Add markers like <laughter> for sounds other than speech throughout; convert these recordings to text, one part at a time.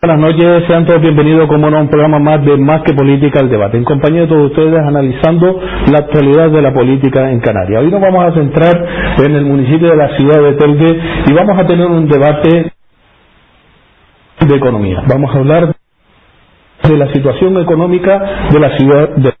Buenas noches, sean todos bienvenidos como no, a un programa más de Más que Política, el debate, en compañía de todos ustedes analizando la actualidad de la política en Canarias. Hoy nos vamos a centrar en el municipio de la ciudad de Telgue y vamos a tener un debate de economía. Vamos a hablar de la situación económica de la ciudad de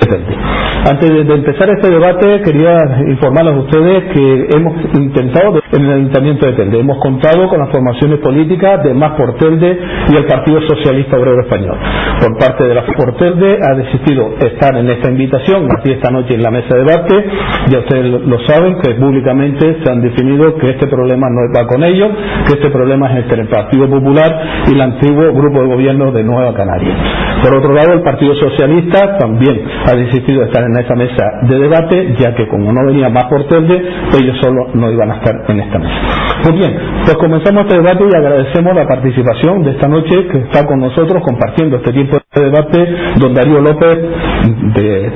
Telgue. Antes de, empezar este debate, quería informarles a ustedes que hemos intentado en el Ayuntamiento de Telde. Hemos contado con las formaciones políticas de Más por Telde y el Partido Socialista Obrero Español. Por parte de la por Telde ha desistido estar en esta invitación, aquí esta noche en la mesa de debate. Ya ustedes lo saben, que públicamente se han definido que este problema no va con ellos, que este problema es entre el Partido Popular y el antiguo Grupo de Gobierno de Nueva Canaria. Por otro lado, el Partido Socialista también ha desistido de estar en esta mesa de debate, ya que como no venía más por Telde, ellos solo no iban a estar en esta mesa. Pues bien, pues comenzamos este debate y agradecemos la participación de esta noche que está con nosotros compartiendo este tiempo de debate don Darío López,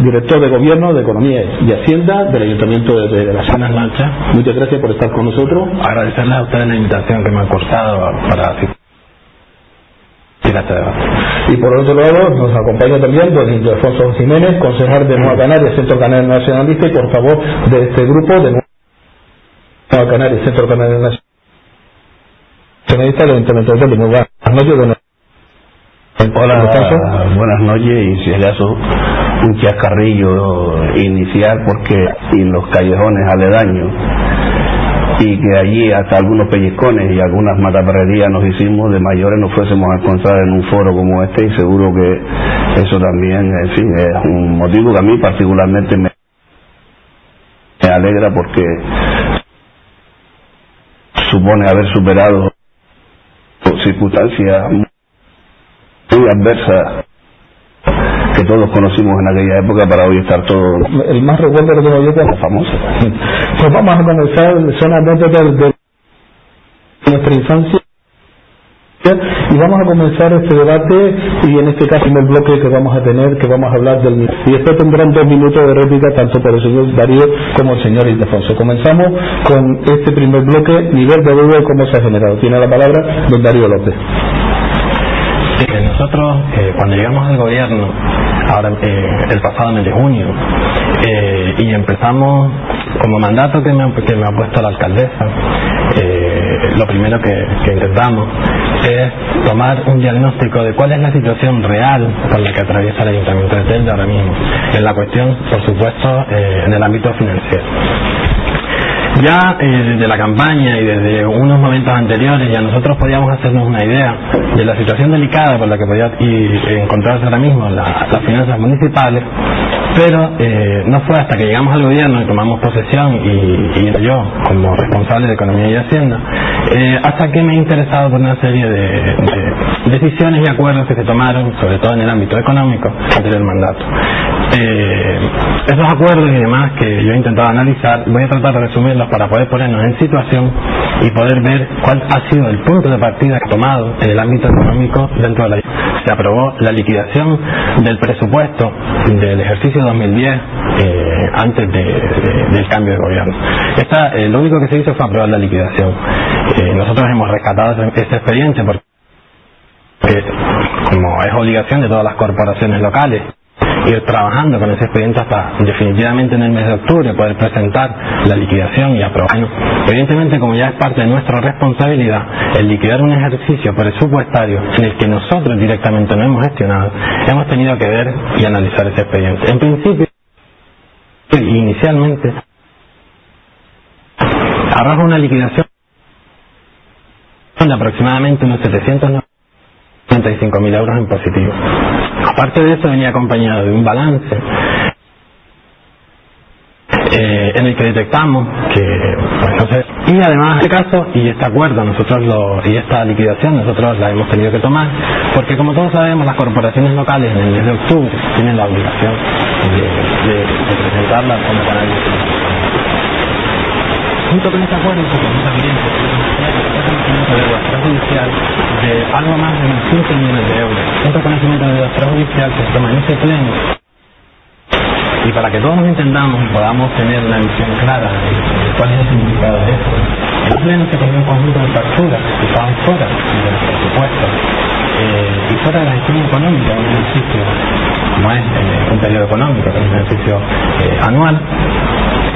director de Gobierno de Economía y Hacienda del Ayuntamiento de, la Zona Lancha. Muchas gracias por estar con nosotros. Agradecerles a ustedes la invitación que me han cortado para asistir y por otro lado nos acompaña también don Alfonso Jiménez, concejal de Nueva Canarias, Centro Canario Nacionalista y por favor de este grupo de Nueva Canarias, Centro Canario Nacionalista del Ayuntamiento de buenas noches, Hola, buenas noches y si acaso un chascarrillo inicial porque en los callejones aledaños y que allí hasta algunos pellizcones y algunas mataperrerías nos hicimos de mayores nos fuésemos a encontrar en un foro como este y seguro que eso también, en fin, es un motivo que a mí particularmente me, alegra porque supone haber superado circunstancias muy adversas que todos conocimos en aquella época para hoy estar todo el más recuerdo que tengo yo es famoso <laughs> pues vamos a comenzar son anécdotas de nuestra infancia. Y vamos a comenzar este debate y en este caso en el bloque que vamos a tener que vamos a hablar del y después tendrán dos minutos de réplica tanto por el señor Darío como el señor Ildefonso. Comenzamos con este primer bloque. Nivel de deuda y cómo se ha generado tiene la palabra don Darío López. Nosotros eh, cuando llegamos al gobierno, ahora eh, el pasado mes de junio, eh, y empezamos como mandato que me, que me ha puesto la alcaldesa, lo primero que, intentamos es tomar un diagnóstico de cuál es la situación real por la que atraviesa el Ayuntamiento de Telde ahora mismo, en la cuestión, por supuesto, en el ámbito financiero. Ya eh, desde la campaña y desde unos momentos anteriores ya nosotros podíamos hacernos una idea de la situación delicada por la que podía encontrarse ahora mismo las finanzas municipales, pero eh, no fue hasta que llegamos al gobierno y tomamos posesión y, yo como responsable de Economía y Hacienda, eh, hasta que me he interesado por una serie de, decisiones y acuerdos que se tomaron, sobre todo en el ámbito económico, antes del mandato. esos acuerdos y demás que yo he intentado analizar, voy a tratar de resumirlos para poder ponernos en situación y poder ver cuál ha sido el punto de partida tomado en el ámbito económico dentro de la se aprobó la liquidación del presupuesto del ejercicio 2010 eh, antes del cambio de gobierno. Esta, eh, lo único que se hizo fue aprobar la liquidación. Eh, nosotros hemos rescatado este expediente porque como es obligación de todas las corporaciones locales ir trabajando con ese expediente hasta definitivamente en el mes de octubre poder presentar la liquidación y aprobar. Evidentemente, como ya es parte de nuestra responsabilidad, el liquidar un ejercicio presupuestario en el que nosotros directamente no hemos gestionado, hemos tenido que ver y analizar ese expediente. En principio, inicialmente, arroja una liquidación de aproximadamente unos 795.000 euros en positivo. Aparte de eso venía acompañado de un balance eh, en el que detectamos que pues, y además este caso y este acuerdo nosotros lo, y esta liquidación nosotros la hemos tenido que tomar porque como todos sabemos las corporaciones locales en el mes de octubre tienen la obligación de, de, presentarla como canal junto con este acuerdo también de deuda extrajudicial de algo más de 5 millones de euros. Un reconocimiento de deuda extrajudicial que se toma en ese pleno y para que todos nos entendamos y podamos tener una visión clara de cuál es el significado de esto, el pleno se cogió un conjunto de facturas que estaban fuera de las fuera de la gestión económica, un ejercicio como es eh, un periodo económico, que es un ejercicio eh, anual,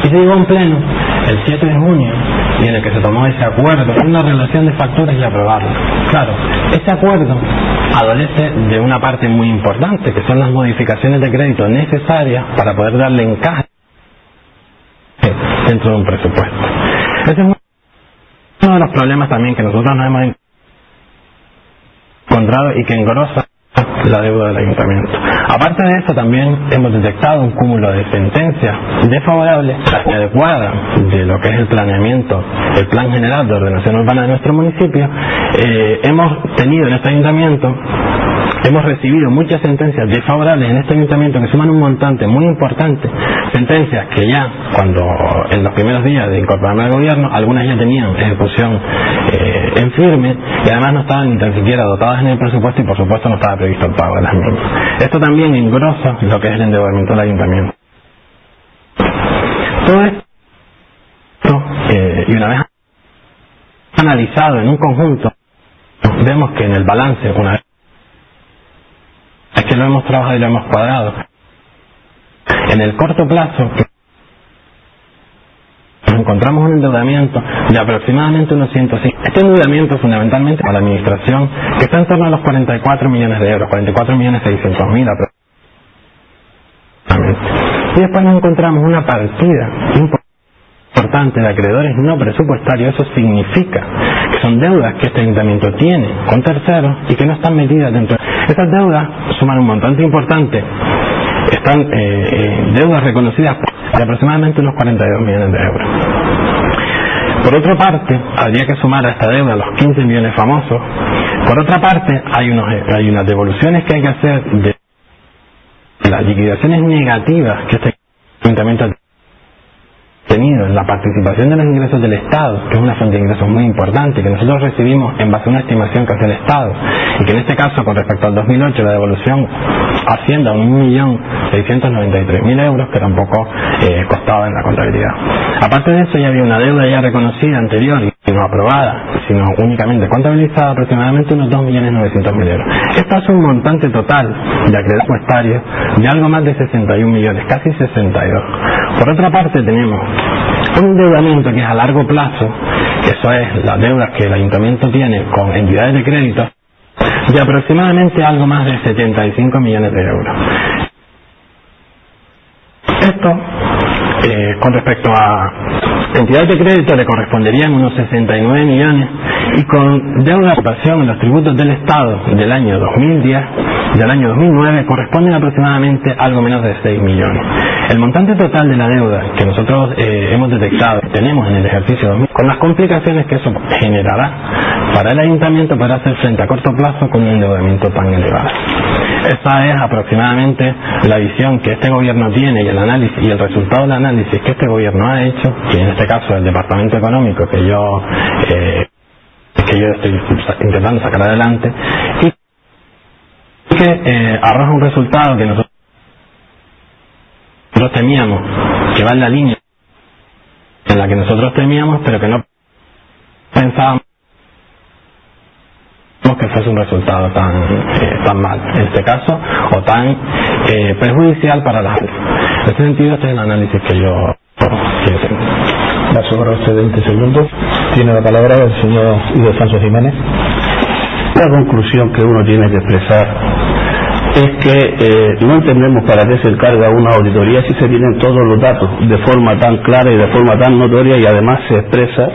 y se llegó a un pleno el 7 de junio y en el que se tomó ese acuerdo, una relación de facturas y aprobarlo. Claro, ese acuerdo adolece de una parte muy importante, que son las modificaciones de crédito necesarias para poder darle encaje dentro de un presupuesto. Ese es uno de los problemas también que nosotros nos hemos encontrado y que engrosa la deuda del ayuntamiento. Aparte de eso, también hemos detectado un cúmulo de sentencias desfavorables y adecuadas de lo que es el planeamiento, el plan general de ordenación urbana de nuestro municipio. Eh, hemos tenido en este ayuntamiento Hemos recibido muchas sentencias desfavorables en este ayuntamiento que suman un montante muy importante. Sentencias que ya, cuando en los primeros días de incorporarme al gobierno, algunas ya tenían ejecución eh, en firme y además no estaban ni tan siquiera dotadas en el presupuesto y por supuesto no estaba previsto el pago de las mismas. Esto también engrosa lo que es el endeudamiento del ayuntamiento. Todo esto, eh, y una vez analizado en un conjunto, vemos que en el balance, una vez es que lo hemos trabajado y lo hemos cuadrado. En el corto plazo, encontramos un endeudamiento de aproximadamente unos 105. Este endeudamiento fundamentalmente para la administración, que está en torno a los 44 millones de euros, 44 millones 600 mil aproximadamente. Y después nos encontramos una partida importante de acreedores no presupuestarios. Eso significa que son deudas que este ayuntamiento tiene con terceros y que no están metidas dentro estas deudas suman un montante importante. Están eh, eh, deudas reconocidas de aproximadamente unos 42 millones de euros. Por otra parte, habría que sumar a esta deuda los 15 millones famosos. Por otra parte, hay, unos, hay unas devoluciones que hay que hacer de las liquidaciones negativas que este ayuntamiento tenido en la participación de los ingresos del Estado, que es una fuente de ingresos muy importante, que nosotros recibimos en base a una estimación que hace el Estado, y que en este caso, con respecto al 2008, la devolución asciende a 1.693.000 euros, que tampoco eh, costaba en la contabilidad. Aparte de eso, ya había una deuda ya reconocida anterior y no aprobada, sino únicamente contabilizada aproximadamente unos 2.900.000 euros. Esto es un montante total de acreedores presupuestarios de algo más de 61 millones, casi 62. Por otra parte, tenemos un endeudamiento que es a largo plazo, eso es las deudas que el ayuntamiento tiene con entidades de crédito, de aproximadamente algo más de 75 millones de euros. Esto, eh, con respecto a entidades de crédito, le corresponderían unos 69 millones y con deuda de en los tributos del Estado del año 2010 del año 2009 corresponden aproximadamente algo menos de 6 millones. El montante total de la deuda que nosotros eh, hemos detectado, tenemos en el ejercicio 2000, con las complicaciones que eso generará para el ayuntamiento para hacer frente a corto plazo con un endeudamiento tan elevado. Esa es aproximadamente la visión que este gobierno tiene y el análisis y el resultado del análisis que este gobierno ha hecho, y en este caso el Departamento Económico que yo eh, que yo estoy intentando sacar adelante y que eh, arroja un resultado que nosotros temíamos, que va en la línea en la que nosotros temíamos, pero que no pensábamos que fuese un resultado tan, eh, tan mal, en este caso, o tan eh, perjudicial para la. En este sentido, este es el análisis que yo quiero hacer. La sobra usted 20 segundos. Tiene la palabra el señor Ido Sánchez Jiménez. La conclusión que uno tiene que expresar es que eh, no entendemos para qué se encarga una auditoría si se tienen todos los datos de forma tan clara y de forma tan notoria y además se expresa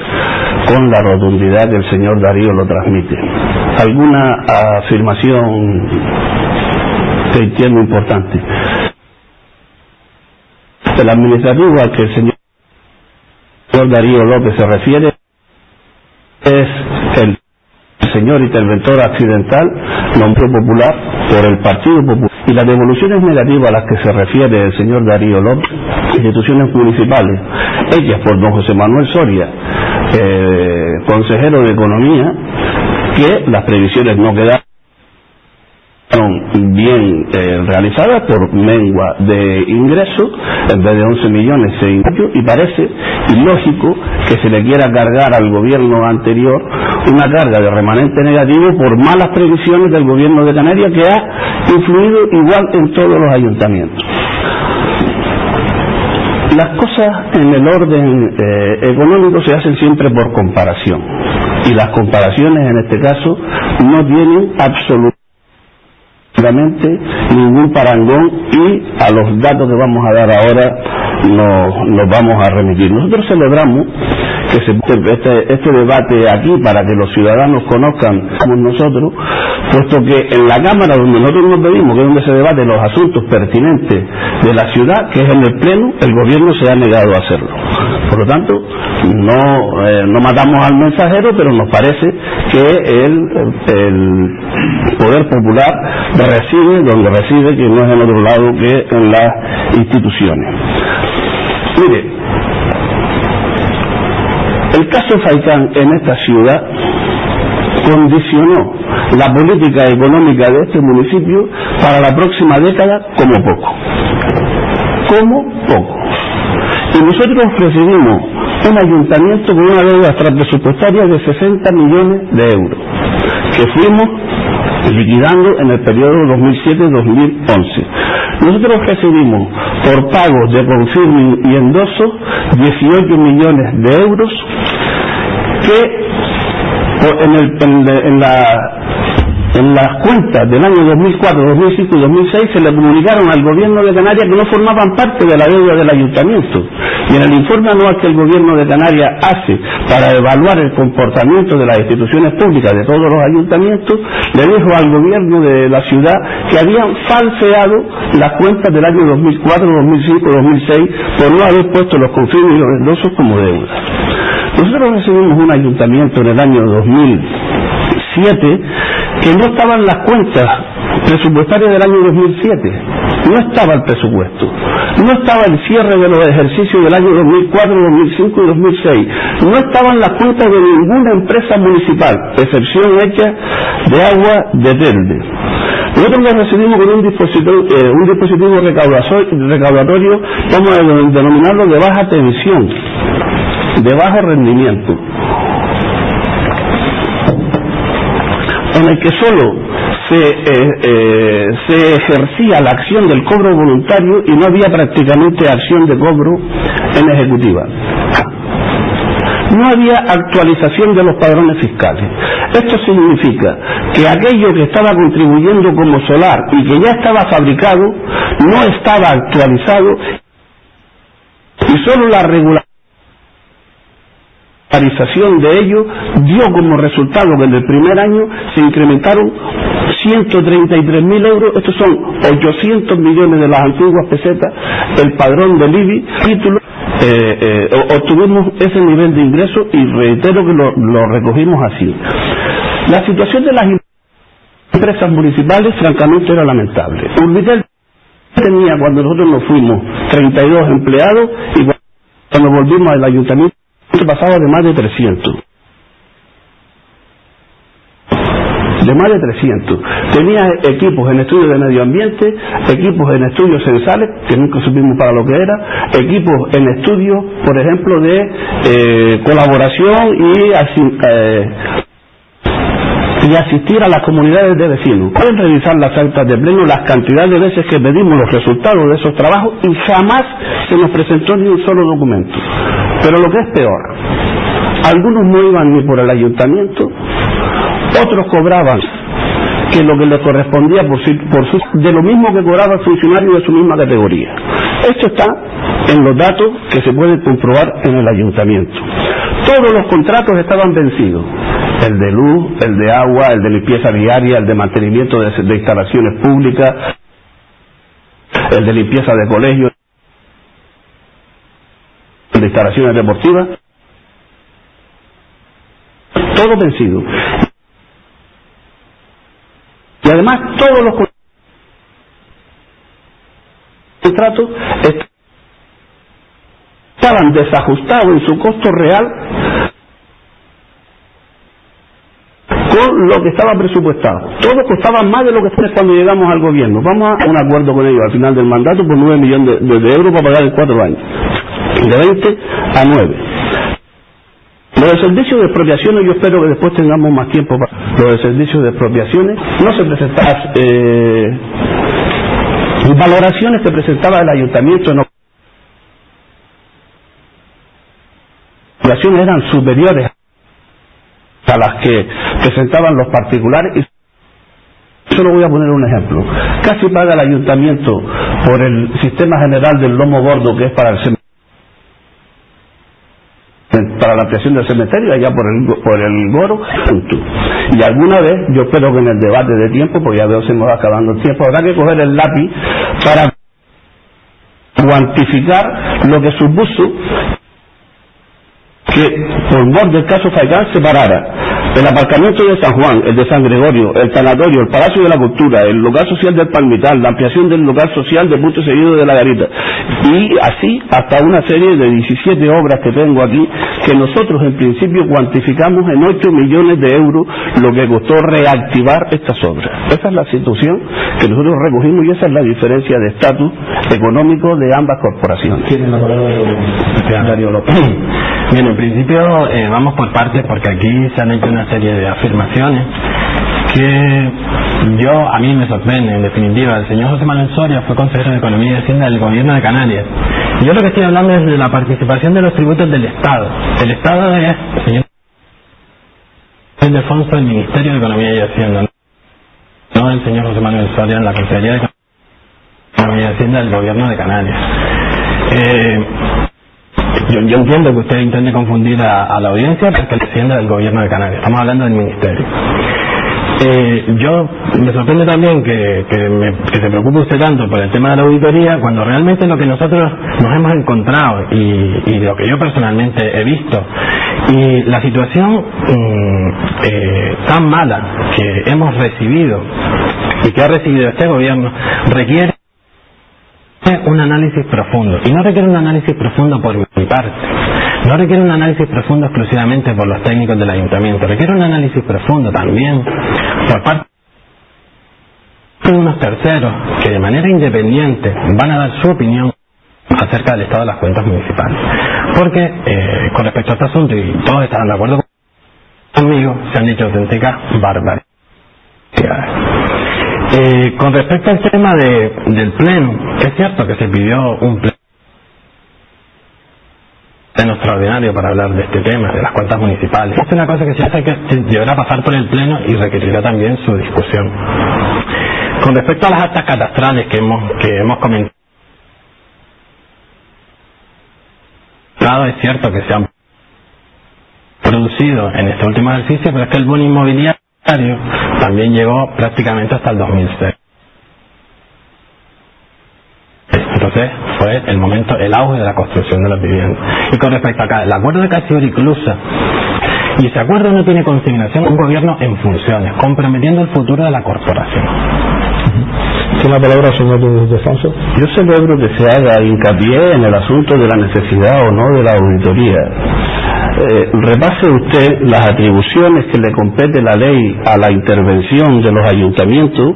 con la rotundidad que el señor Darío lo transmite. ¿Alguna afirmación que entiendo importante? El administrativo al que el señor Darío López se refiere es el señor interventor accidental, nombre popular por el Partido Popular. Y las devoluciones negativas a las que se refiere el señor Darío López, instituciones municipales, ellas por don José Manuel Soria, eh, consejero de Economía, que las previsiones no quedaron bien eh, realizadas por mengua de ingresos, en vez de 11 millones se y parece ilógico que se le quiera cargar al gobierno anterior una carga de remanente negativo por malas previsiones del gobierno de Canarias que ha influido igual en todos los ayuntamientos. Las cosas en el orden eh, económico se hacen siempre por comparación y las comparaciones en este caso no tienen absolutamente ningún parangón y a los datos que vamos a dar ahora nos, vamos a remitir. Nosotros celebramos que se este, este debate aquí para que los ciudadanos conozcan como nosotros, puesto que en la Cámara donde nosotros nos pedimos, que es donde se debate los asuntos pertinentes de la ciudad, que es en el Pleno, el gobierno se ha negado a hacerlo. Por lo tanto, no, eh, no matamos al mensajero, pero nos parece que el, el poder popular reside donde reside, que no es en otro lado que en las instituciones. Mire, el caso Faikán en esta ciudad condicionó la política económica de este municipio para la próxima década como poco. Como poco. Y nosotros recibimos un ayuntamiento con una deuda presupuestaria de 60 millones de euros, que fuimos liquidando en el periodo 2007-2011. Nosotros recibimos por pagos de confirming y endoso 18 millones de euros que en, el, en la en las cuentas del año 2004, 2005 y 2006 se le comunicaron al gobierno de Canarias que no formaban parte de la deuda del ayuntamiento. Y en el informe anual que el gobierno de Canarias hace para evaluar el comportamiento de las instituciones públicas de todos los ayuntamientos, le dijo al gobierno de la ciudad que habían falseado las cuentas del año 2004, 2005, 2006 por no haber puesto los confirmes y los endosos como deuda. Nosotros recibimos un ayuntamiento en el año 2007 que no estaban las cuentas presupuestarias del año 2007, no estaba el presupuesto, no estaba el cierre de los ejercicios del año 2004, 2005 y 2006, no estaban las cuentas de ninguna empresa municipal, excepción hecha de agua de Telde. Nosotros lo recibimos con un dispositivo, eh, un dispositivo recaudatorio, vamos a denominarlo de baja tensión, de bajo rendimiento en el que solo se, eh, eh, se ejercía la acción del cobro voluntario y no había prácticamente acción de cobro en ejecutiva. No había actualización de los padrones fiscales. Esto significa que aquello que estaba contribuyendo como solar y que ya estaba fabricado no estaba actualizado y solo la regulación de ello dio como resultado que en el primer año se incrementaron 133 mil euros, estos son 800 millones de las antiguas pesetas, el padrón del IBI, título, eh, eh, obtuvimos ese nivel de ingreso y reitero que lo, recogimos así. La situación de las empresas municipales francamente era lamentable. Urbitel tenía cuando nosotros nos fuimos 32 empleados y cuando volvimos al ayuntamiento pasaba de más de 300. De más de 300. Tenía equipos en estudios de medio ambiente, equipos en estudios censales, que nunca supimos para lo que era, equipos en estudios, por ejemplo, de eh, colaboración y eh, y asistir a las comunidades de vecinos. Pueden revisar las actas de pleno, las cantidades de veces que pedimos los resultados de esos trabajos y jamás se nos presentó ni un solo documento. Pero lo que es peor, algunos no iban ni por el ayuntamiento, otros cobraban que lo que les correspondía por, por de lo mismo que cobraba el funcionario de su misma categoría. Esto está en los datos que se pueden comprobar en el ayuntamiento. Todos los contratos estaban vencidos. El de luz, el de agua, el de limpieza viaria, el de mantenimiento de instalaciones públicas, el de limpieza de colegios, de instalaciones deportivas, todo vencido. Y además todos los contratos estaban desajustados en su costo real con lo que estaba presupuestado. Todo costaba más de lo que fue cuando llegamos al gobierno. Vamos a un acuerdo con ellos al final del mandato por 9 millones de, de euros para pagar en cuatro años. De 20 a 9. Lo de servicios de expropiaciones, yo espero que después tengamos más tiempo para lo de servicios de expropiaciones. No se presentaban eh, valoraciones que presentaba el ayuntamiento no valoraciones eran superiores a las que presentaban los particulares y solo voy a poner un ejemplo. Casi paga el ayuntamiento por el sistema general del lomo gordo que es para el para la ampliación del cementerio allá por el, por el Goro. Y alguna vez, yo espero que en el debate de tiempo, pues ya veo se me va acabando el tiempo, habrá que coger el lápiz para cuantificar lo que supuso que por mor del caso Faigán se parara el aparcamiento de San Juan, el de San Gregorio, el tanatorio, el Palacio de la Cultura, el lugar social del Palmital, la ampliación del lugar social de Punto Seguido de la Garita. Y así hasta una serie de 17 obras que tengo aquí, que nosotros en principio cuantificamos en 8 millones de euros lo que costó reactivar estas obras. Esa es la situación que nosotros recogimos y esa es la diferencia de estatus económico de ambas corporaciones. Tiene la palabra Darío López. <coughs> <coughs> Bien, en principio eh, vamos por partes porque aquí se han hecho una serie de afirmaciones que yo a mí me sorprende en definitiva. El señor José Manuel Soria fue consejero de Economía y Hacienda del gobierno de Canarias. Yo lo que estoy hablando es de la participación de los tributos del Estado. El Estado es señor Alfonso del Ministerio de Economía y Hacienda no el señor José Manuel Soria en la Consejería de Economía y Hacienda del gobierno de Canarias. Eh, yo, yo, entiendo que usted intente confundir a, la audiencia porque el presidente del gobierno de Canarias. Estamos hablando del ministerio. Eh, yo me sorprende también que, me, se preocupe usted tanto por el tema de la auditoría cuando realmente lo que nosotros nos hemos encontrado y, y lo que yo personalmente he visto y la situación mm, eh, tan mala que hemos recibido y que ha recibido este gobierno requiere un análisis profundo. Y no requiere un análisis profundo por mi parte. No requiere un análisis profundo exclusivamente por los técnicos del ayuntamiento. Requiere un análisis profundo también por parte de unos terceros que de manera independiente van a dar su opinión acerca del estado de las cuentas municipales. Porque eh, con respecto a este asunto y todos están de acuerdo conmigo se han dicho auténticas barbaridades. Eh, con respecto al tema de, del pleno, es cierto que se pidió un pleno extraordinario para hablar de este tema, de las cuentas municipales. Es una cosa que se hace que deberá pasar por el pleno y requerirá también su discusión. Con respecto a las actas catastrales que hemos, que hemos comentado, es cierto que se han producido en este último ejercicio, pero es que el bono inmobiliario también llegó prácticamente hasta el 2006. Entonces fue el momento, el auge de la construcción de las viviendas. Y con respecto acá, el acuerdo de Casior incluso, y ese acuerdo no tiene consignación un gobierno en funciones, comprometiendo el futuro de la corporación. Tiene la palabra, señor Defonso. Yo celebro que se haga hincapié en el asunto de la necesidad o no de la auditoría eh, repase usted las atribuciones que le compete la ley a la intervención de los ayuntamientos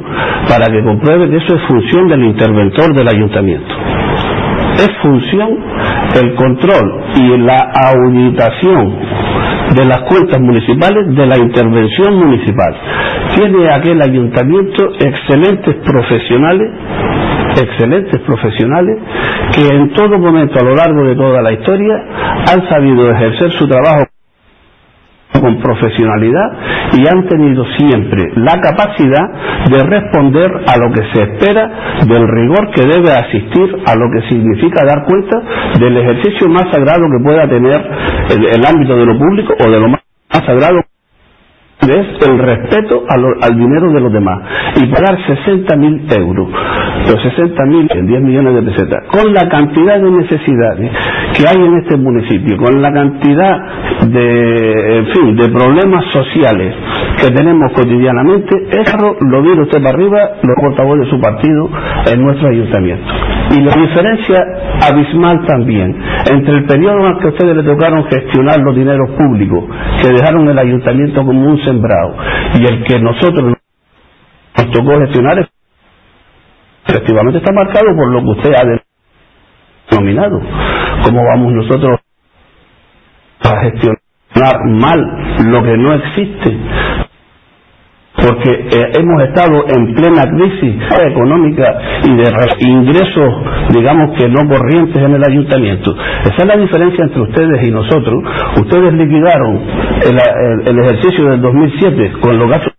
para que compruebe que eso es función del interventor del ayuntamiento. Es función el control y la auditación de las cuentas municipales de la intervención municipal. Tiene aquel ayuntamiento excelentes profesionales excelentes profesionales que en todo momento a lo largo de toda la historia han sabido ejercer su trabajo con profesionalidad y han tenido siempre la capacidad de responder a lo que se espera del rigor que debe asistir a lo que significa dar cuenta del ejercicio más sagrado que pueda tener el, el ámbito de lo público o de lo más sagrado es el respeto al dinero de los demás. Y pagar 60 mil euros, los 60 mil en 10 millones de pesetas, con la cantidad de necesidades que hay en este municipio, con la cantidad de, fin, de problemas sociales que tenemos cotidianamente, eso lo viene usted para arriba, los portavoces de su partido en nuestro ayuntamiento. Y la diferencia abismal también entre el periodo en que a ustedes le tocaron gestionar los dineros públicos, que dejaron el ayuntamiento como un sembrado, y el que nosotros nos tocó gestionar, efectivamente está marcado por lo que usted ha denominado. ¿Cómo vamos nosotros a gestionar mal lo que no existe? Porque eh, hemos estado en plena crisis <laughs> económica y de ingresos, digamos que no corrientes en el ayuntamiento. Esa es la diferencia entre ustedes y nosotros. Ustedes liquidaron el, el ejercicio del 2007 con los gastos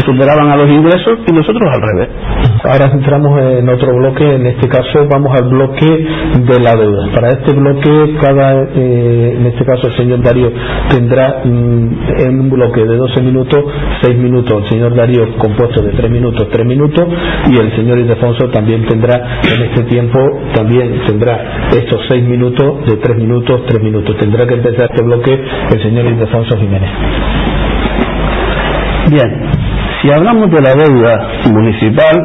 superaban a los ingresos y nosotros al revés. Ahora entramos en otro bloque, en este caso vamos al bloque de la deuda. Para este bloque, cada, eh, en este caso el señor Darío tendrá mm, en un bloque de 12 minutos, 6 minutos, el señor Darío compuesto de 3 minutos, 3 minutos, y el señor Ildefonso también tendrá en este tiempo, también tendrá estos 6 minutos de 3 minutos, 3 minutos. Tendrá que empezar este bloque el señor Ildefonso Jiménez. Bien, si hablamos de la deuda municipal,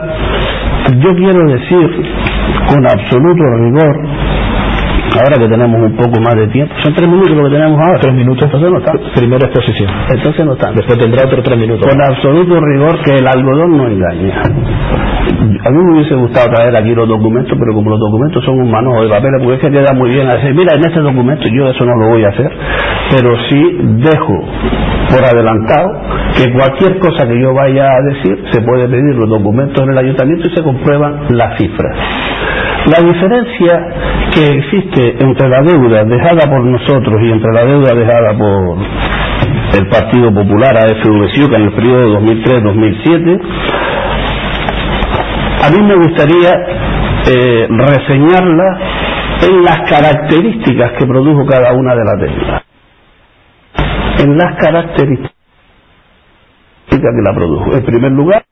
yo quiero decir con absoluto rigor, ahora que tenemos un poco más de tiempo, son tres minutos lo que tenemos ahora. Tres minutos, entonces no está. Primera exposición. Entonces no está. Después tendrá otros tres minutos. Con absoluto rigor que el algodón no engaña. A mí me hubiese gustado traer aquí los documentos, pero como los documentos son un manojo de papel, pues es que queda muy bien hacer. Mira, en este documento yo eso no lo voy a hacer, pero sí dejo por adelantado que cualquier cosa que yo vaya a decir se puede pedir los documentos en el ayuntamiento y se comprueban las cifras. La diferencia que existe entre la deuda dejada por nosotros y entre la deuda dejada por el Partido Popular AFV en el periodo 2003-2007, a mí me gustaría eh, reseñarla en las características que produjo cada una de las deudas en las características que la produjo. En primer lugar,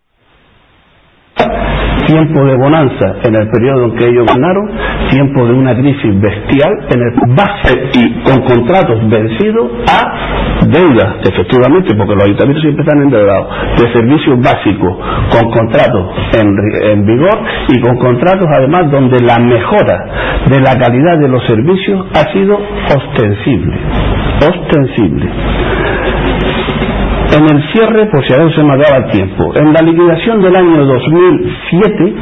tiempo de bonanza en el periodo en que ellos ganaron, tiempo de una crisis bestial en el base y con contratos vencidos a deudas, efectivamente, porque los ayuntamientos siempre están endeudados, de servicios básicos, con contratos en, en vigor y con contratos además donde la mejora de la calidad de los servicios ha sido ostensible, ostensible en el cierre, por si acaso se me acaba el tiempo, en la liquidación del año 2007,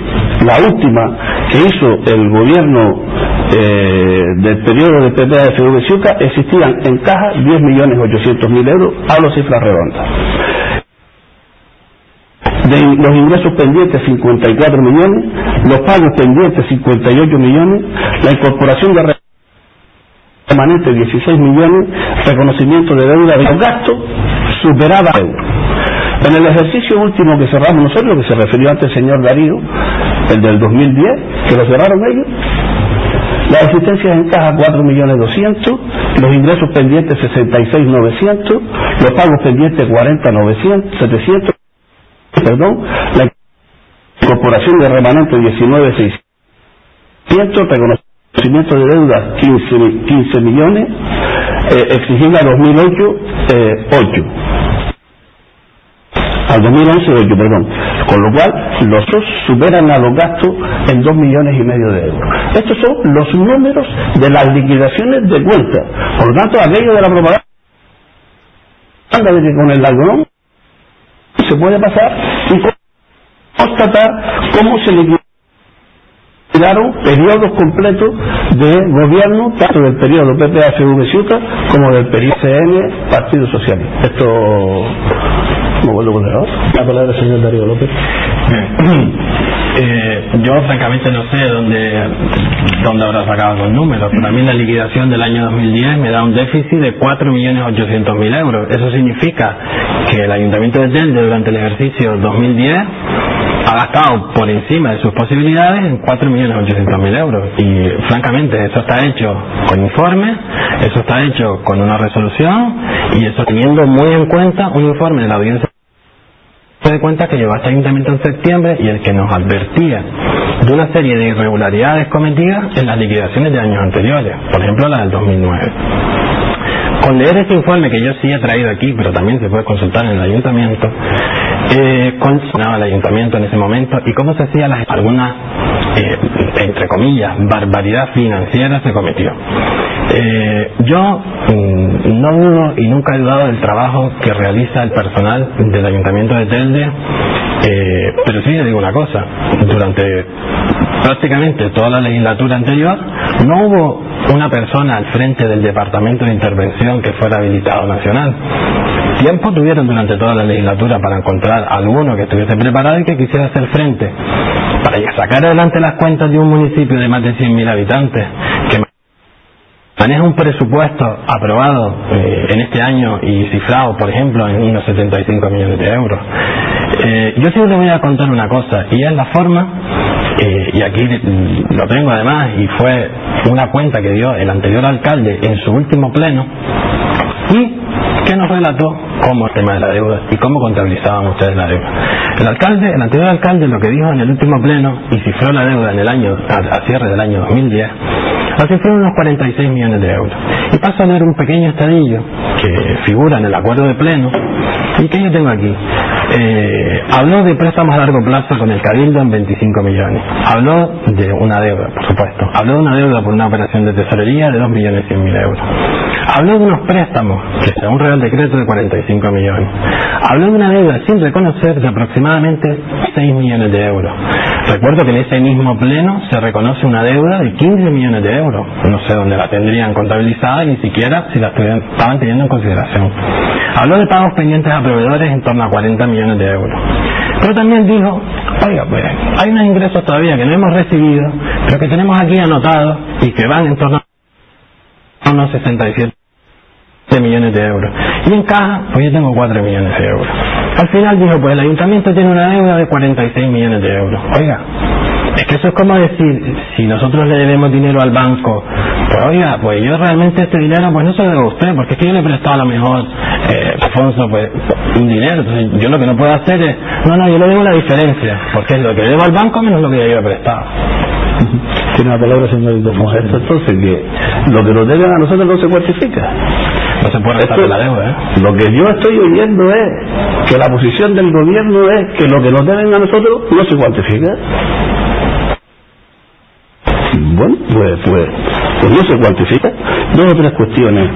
la última que hizo el gobierno eh, del periodo de PPAFV Ciuca, existían en caja 10.800.000 euros, hablo cifras redondas. De los ingresos pendientes 54 millones, los pagos pendientes 58 millones, la incorporación de remanente 16 millones, reconocimiento de deuda de los gastos superaba. En el ejercicio último que cerramos nosotros, que se refirió antes el señor Darío, el del 2010, que lo cerraron ellos, la existencia en caja 4.200.000, los ingresos pendientes 66.900, los pagos pendientes 40.700, perdón, la incorporación de remanente 19.600, reconocimiento de deuda 15, 15 millones, eh, exigiendo a 2008 eh, 8 al 2011 8, perdón. Con lo cual, los dos superan a los gastos en 2 millones y medio de euros. Estos son los números de las liquidaciones de cuenta. Por lo tanto, aquello de la propaganda de que con el algodón se puede pasar y constatar cómo se liquidaron periodos completos de gobierno, tanto del periodo PPACV Ciuta como del periodo CN Partido Socialista. Esto la palabra señor Darío López. Eh, yo francamente no sé dónde, dónde habrá sacado los números, pero a mí la liquidación del año 2010 me da un déficit de 4.800.000 euros. Eso significa que el Ayuntamiento de Telde durante el ejercicio 2010 ha gastado por encima de sus posibilidades en 4.800.000 euros. Y francamente eso está hecho con informes, eso está hecho con una resolución y eso teniendo muy en cuenta un informe de la audiencia se da cuenta que llegó este ayuntamiento en septiembre y el que nos advertía de una serie de irregularidades cometidas en las liquidaciones de años anteriores, por ejemplo la del 2009. Con leer este informe que yo sí he traído aquí, pero también se puede consultar en el ayuntamiento, eh, el ayuntamiento en ese momento y cómo se hacía las, algunas eh, entre comillas, barbaridad financiera se cometió. Eh, yo mm, no dudo y nunca he dudado del trabajo que realiza el personal del Ayuntamiento de Telde, eh, pero sí le digo una cosa, durante prácticamente toda la legislatura anterior no hubo una persona al frente del Departamento de Intervención que fuera habilitado nacional. Tiempo tuvieron durante toda la legislatura para encontrar alguno que estuviese preparado y que quisiera hacer frente para sacar adelante las cuentas de un municipio de más de 100.000 habitantes que maneja un presupuesto aprobado eh, en este año y cifrado, por ejemplo, en unos 75 millones de euros. Eh, yo siempre voy a contar una cosa, y es la forma, eh, y aquí lo tengo además, y fue una cuenta que dio el anterior alcalde en su último pleno, y que nos relató cómo el tema de la deuda y cómo contabilizaban ustedes la deuda. El alcalde, el anterior alcalde lo que dijo en el último pleno y cifró la deuda en el año, a, cierre del año 2010, la cifró unos 46 millones de euros. Y paso a leer un pequeño estadillo que figura en el acuerdo de pleno y que yo tengo aquí. Eh, habló de préstamos a largo plazo con el Cabildo en 25 millones. Habló de una deuda, por supuesto. Habló de una deuda por una operación de tesorería de 2 millones 100 mil euros. Habló de unos préstamos, que sea un real decreto de 45 millones. Habló de una deuda sin reconocer de aproximadamente 6 millones de euros. Recuerdo que en ese mismo pleno se reconoce una deuda de 15 millones de euros. No sé dónde la tendrían contabilizada, ni siquiera si la estaban teniendo en consideración. Habló de pagos pendientes a proveedores en torno a 40 millones de euros. Pero también dijo, oiga, pues hay unos ingresos todavía que no hemos recibido, pero que tenemos aquí anotados y que van en torno a unos 67 millones de euros. Y en caja, pues yo tengo 4 millones de euros. Al final dijo, pues el ayuntamiento tiene una deuda de 46 millones de euros. Oiga, es que eso es como decir, si nosotros le debemos dinero al banco, pues oiga, pues yo realmente este dinero pues no se lo debo a usted, porque es que yo le he prestado a lo mejor, eh, Alfonso, pues un dinero, entonces yo lo que no puedo hacer es, no, no, yo le debo la diferencia, porque es lo que debo al banco menos lo que yo he prestado. Tiene una palabra, señor Esto entonces que lo que nos deben a nosotros no se cuantifica. No se puede restar la deuda, ¿eh? Lo que yo estoy oyendo es que la posición del gobierno es que lo que nos deben a nosotros no se cuantifica. Bueno, pues, pues, pues no se cuantifica. Dos o tres cuestiones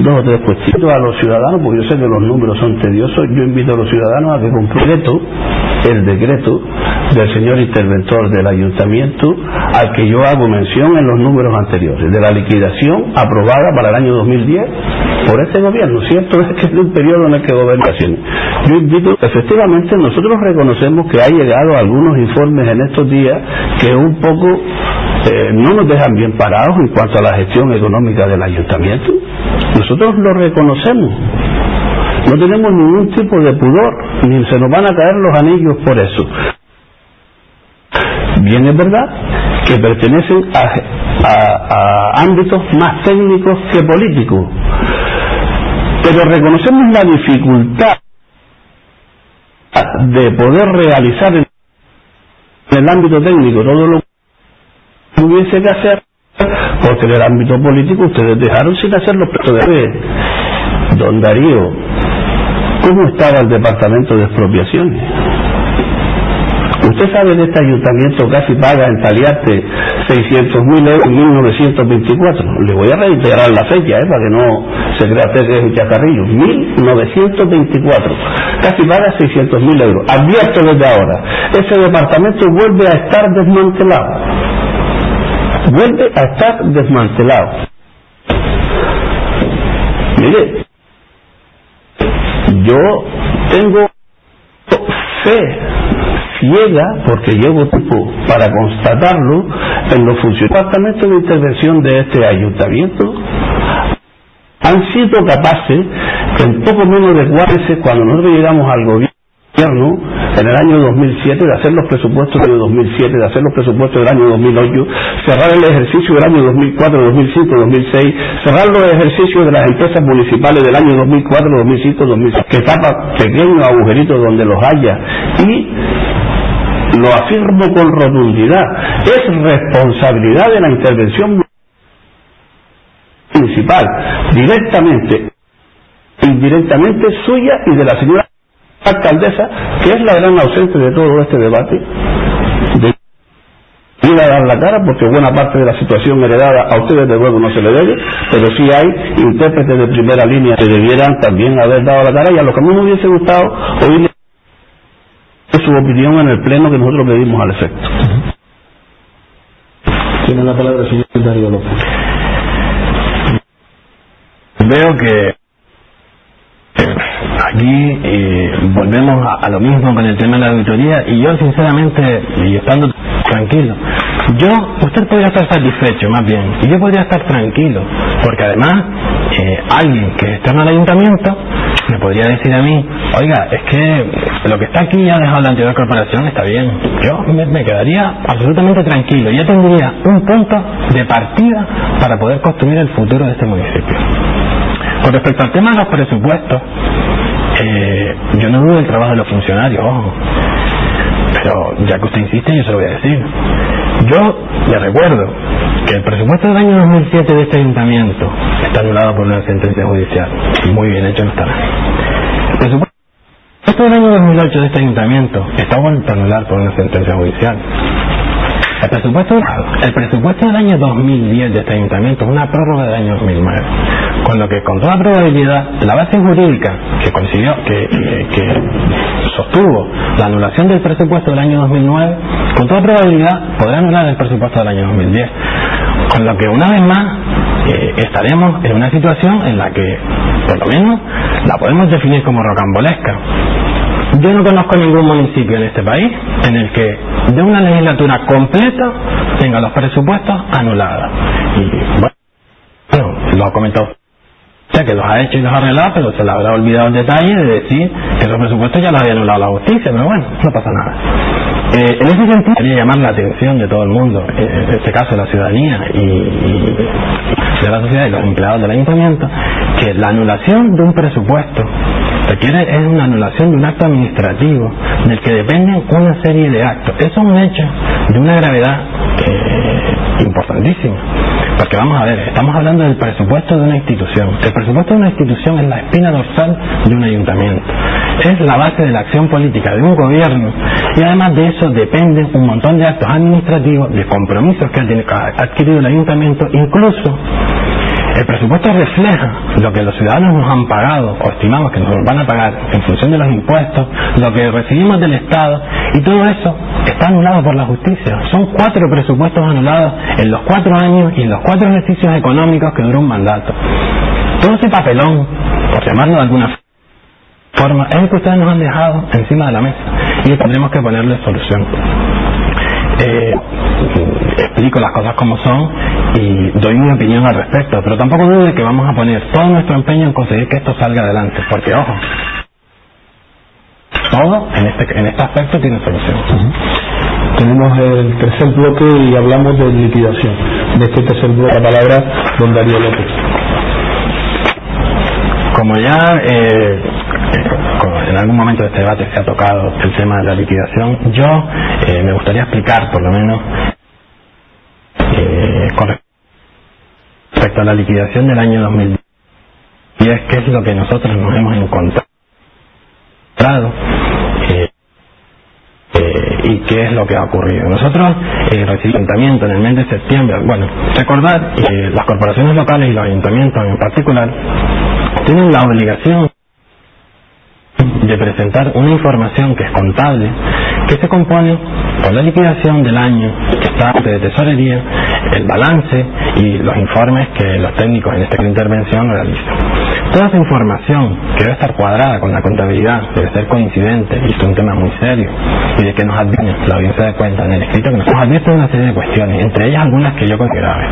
dos o tres cuestiones a los ciudadanos, porque yo sé que los números son tediosos, yo invito a los ciudadanos a que completo el decreto del señor interventor del ayuntamiento al que yo hago mención en los números anteriores, de la liquidación aprobada para el año 2010 por este gobierno. Cierto es que es un periodo en el que gobernación. Yo invito, efectivamente nosotros reconocemos que ha llegado algunos informes en estos días que un poco eh, no nos dejan bien parados en cuanto a la gestión económica del ayuntamiento. Nosotros lo reconocemos. No tenemos ningún tipo de pudor, ni se nos van a caer los anillos por eso. Bien es verdad que pertenecen a, ámbitos más técnicos que políticos, pero reconocemos la dificultad de poder realizar en el ámbito técnico todo lo que hubiese que hacer, porque en el ámbito político ustedes dejaron sin hacer los de Don Darío, ¿cómo estaba el departamento de expropiaciones? Usted sabe de este ayuntamiento casi paga en Taliarte 600 mil euros en 1924. Le voy a reiterar la fecha, ¿eh? para que no se crea usted que es un chacarrillo. 1924. Casi paga 600 mil euros. Advierto desde ahora. Ese departamento vuelve a estar desmantelado. Vuelve a estar desmantelado. Mire, yo tengo fe ciega, porque llevo tiempo para constatarlo, en los funcionarios de intervención de este ayuntamiento han sido capaces, en poco menos de cuatro meses, cuando nosotros llegamos al gobierno, en el año 2007, de hacer los presupuestos del año 2007, de hacer los presupuestos del año 2008, cerrar el ejercicio del año 2004, 2005, 2006, cerrar los ejercicios de las empresas municipales del año 2004, 2005, 2006, que tapa pequeños agujeritos donde los haya, y lo afirmo con rotundidad, es responsabilidad de la intervención municipal, directamente, indirectamente suya y de la señora alcaldesa, que es la gran ausente de todo este debate, a dar la cara porque buena parte de la situación heredada a ustedes de luego no se le debe, pero sí hay intérpretes de primera línea que debieran también haber dado la cara y a lo que a mí me hubiese gustado oír su opinión en el pleno que nosotros pedimos al efecto. Tiene la palabra el señor Darío López. Veo que aquí eh, volvemos a, lo mismo con el tema de la auditoría y yo sinceramente, y estando tranquilo, yo, usted podría estar satisfecho más bien, y yo podría estar tranquilo, porque además eh, alguien que está en el ayuntamiento me podría decir a mí, oiga, es que lo que está aquí ya dejado la anterior corporación, está bien. Yo me, me quedaría absolutamente tranquilo, ya tendría un punto de partida para poder construir el futuro de este municipio. Con respecto al tema de los presupuestos, eh, yo no dudo del trabajo de los funcionarios, ojo. Pero ya que usted insiste, yo se lo voy a decir. Yo le recuerdo que el presupuesto del año 2007 de este ayuntamiento está anulado por una sentencia judicial. Muy bien hecho no estará. El presupuesto del año 2008 de este ayuntamiento está vuelto a anular por una sentencia judicial. El presupuesto, el presupuesto del año 2010 de este ayuntamiento es una prórroga del año 2009, con lo que con toda probabilidad la base jurídica que consiguió, que, sostuvo la anulación del presupuesto del año 2009, con toda probabilidad podrá anular el presupuesto del año 2010. Con lo que una vez más eh, estaremos en una situación en la que, por lo menos, la podemos definir como rocambolesca. Yo no conozco ningún municipio en este país en el que de una legislatura completa tenga los presupuestos anulados. Y bueno, lo ha comentado usted que los ha hecho y los ha arreglado, pero se le habrá olvidado el detalle de decir que los presupuestos ya los había anulado la justicia, pero bueno, no pasa nada. Eh, en ese sentido, quería llamar la atención de todo el mundo, en este caso de la ciudadanía y, y de la sociedad y los empleados del ayuntamiento, que la anulación de un presupuesto requiere es una anulación de un acto administrativo del que dependen una serie de actos. Eso es un hecho de una gravedad eh, importantísima. Porque vamos a ver, estamos hablando del presupuesto de una institución. El presupuesto de una institución es la espina dorsal de un ayuntamiento. Es la base de la acción política de un gobierno. Y además de eso dependen un montón de actos administrativos, de compromisos que ha adquirido el ayuntamiento, incluso el presupuesto refleja lo que los ciudadanos nos han pagado o estimamos que nos van a pagar en función de los impuestos, lo que recibimos del Estado y todo eso está anulado por la justicia. Son cuatro presupuestos anulados en los cuatro años y en los cuatro ejercicios económicos que duró un mandato. Todo ese papelón, por llamarlo de alguna forma, es el que ustedes nos han dejado encima de la mesa y tendremos que ponerle solución. Eh, explico las cosas como son y doy mi opinión al respecto, pero tampoco dude que vamos a poner todo nuestro empeño en conseguir que esto salga adelante, porque ojo, todo en este, en este aspecto tiene solución. Uh -huh. Tenemos el tercer bloque y hablamos de liquidación. De este tercer bloque, la palabra don Darío López. Como ya eh, en algún momento de este debate se ha tocado el tema de la liquidación, yo eh, me gustaría explicar por lo menos eh, respecto a la liquidación del año 2010 qué es lo que nosotros nos hemos encontrado eh, eh, y qué es lo que ha ocurrido. Nosotros eh, recibimos ayuntamiento en el mes de septiembre, bueno, recordar que las corporaciones locales y los ayuntamientos en particular tienen la obligación de presentar una información que es contable, que se compone por la liquidación del año de tesorería, el balance y los informes que los técnicos en esta intervención realizan. Toda esa información que debe estar cuadrada con la contabilidad, debe ser coincidente, y es un tema muy serio, y de que nos adviene la audiencia de cuenta en el escrito que nos advierte una serie de cuestiones, entre ellas algunas que yo considero graves.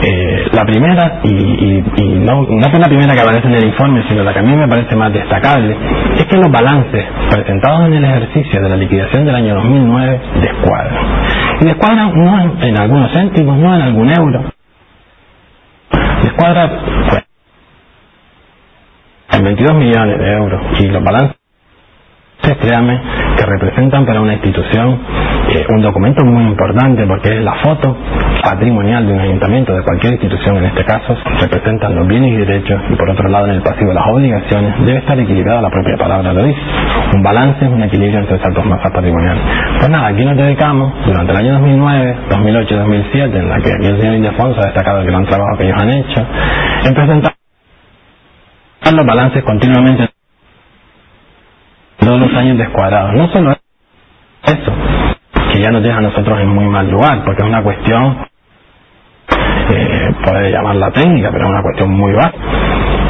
Eh, la primera, y, y, y no, no es la primera que aparece en el informe, sino la que a mí me parece más destacable, es que los balances presentados en el ejercicio de la liquidación del año 2009 descuadran. Y descuadran no en, algunos céntimos, no en algún euro. Descuadra pues, en 22 millones de euros. Y los balances, créame, que representan para una institución un documento muy importante porque es la foto patrimonial de un ayuntamiento, de cualquier institución en este caso, representan los bienes y derechos y por otro lado en el pasivo las obligaciones, debe estar equilibrada, la propia palabra lo dice. Un balance es un equilibrio entre esas dos masas patrimoniales. Pues nada, aquí nos dedicamos durante el año 2009, 2008 y 2007, en la que aquí el señor Ildefonso ha destacado el gran trabajo que ellos han hecho, en presentar los balances continuamente todos los años descuadrados. No solo eso, ya nos deja a nosotros en muy mal lugar, porque es una cuestión, eh, puede llamarla técnica, pero es una cuestión muy básica.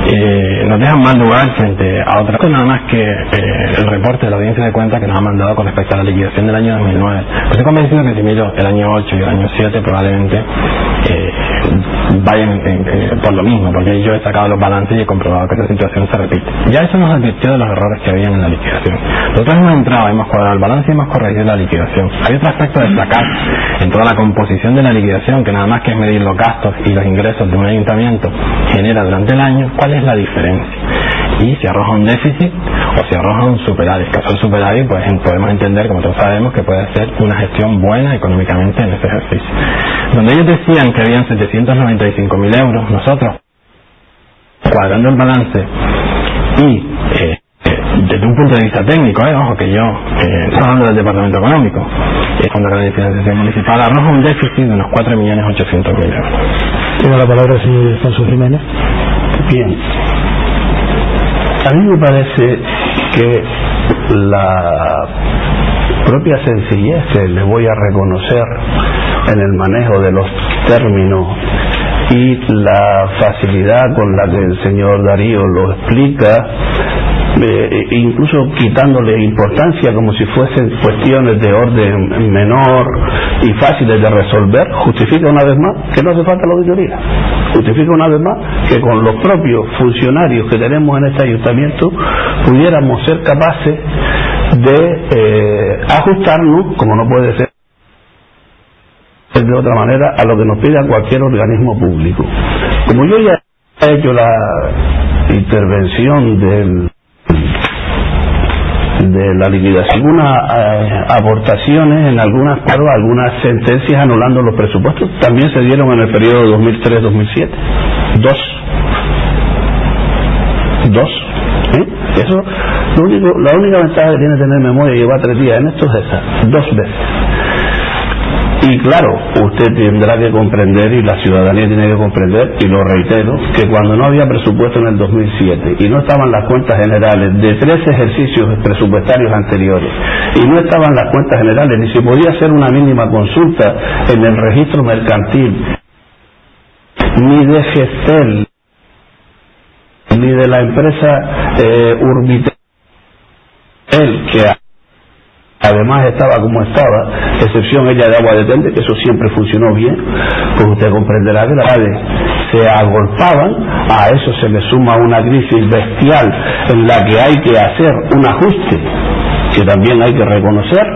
Eh, nos deja en mal lugar frente a otra cosa nada más que eh, el reporte de la audiencia de cuentas que nos ha mandado con respecto a la liquidación del año 2009. Pues estoy convencido que si miro el año 8 y el año 7 probablemente eh, vayan por lo mismo, porque yo he sacado los balances y he comprobado que esta situación se repite. Ya eso nos advirtió de los errores que habían en la liquidación. Nosotros hemos entrado, hemos cuadrado el balance y hemos corregido la liquidación. Hay otro aspecto a destacar en toda la composición de la liquidación, que nada más que es medir los gastos y los ingresos de un ayuntamiento genera durante el año, ¿cuál es la diferencia? Y si arroja un déficit o si arroja un superávit. En caso del superávit, pues podemos entender, como todos sabemos, que puede ser una gestión buena económicamente en ese ejercicio. Donde ellos decían que habían 795 mil euros, nosotros, cuadrando el balance y eh, desde un punto de vista técnico, eh, ojo que yo, eh, estoy hablando del Departamento Económico, el Fondo de Financiación Municipal, arroja un déficit de unos 4.800.000 euros. Tiene la palabra el señor Alfonso Jiménez. Bien. A mí me parece que la propia sencillez que le voy a reconocer en el manejo de los términos y la facilidad con la que el señor Darío lo explica eh, incluso quitándole importancia como si fuesen cuestiones de orden menor y fáciles de resolver, justifica una vez más que no hace falta la auditoría. Justifica una vez más que con los propios funcionarios que tenemos en este ayuntamiento pudiéramos ser capaces de eh, ajustarnos, como no puede ser de otra manera, a lo que nos pida cualquier organismo público. Como yo ya he hecho la intervención del de la liquidación, algunas eh, aportaciones en algunas algunas sentencias anulando los presupuestos también se dieron en el periodo 2003-2007. Dos. Dos. ¿eh? Eso, lo único, la única ventaja que tiene tener memoria y llevar tres días en esto es esa. Dos veces. Y claro, usted tendrá que comprender y la ciudadanía tiene que comprender, y lo reitero, que cuando no había presupuesto en el 2007 y no estaban las cuentas generales de tres ejercicios presupuestarios anteriores y no estaban las cuentas generales ni se podía hacer una mínima consulta en el registro mercantil ni de Gestel ni de la empresa eh, Urbitel que además estaba como estaba, excepción ella de agua de tende, que eso siempre funcionó bien, pues usted comprenderá que las se agolpaban, a eso se le suma una crisis bestial en la que hay que hacer un ajuste que también hay que reconocer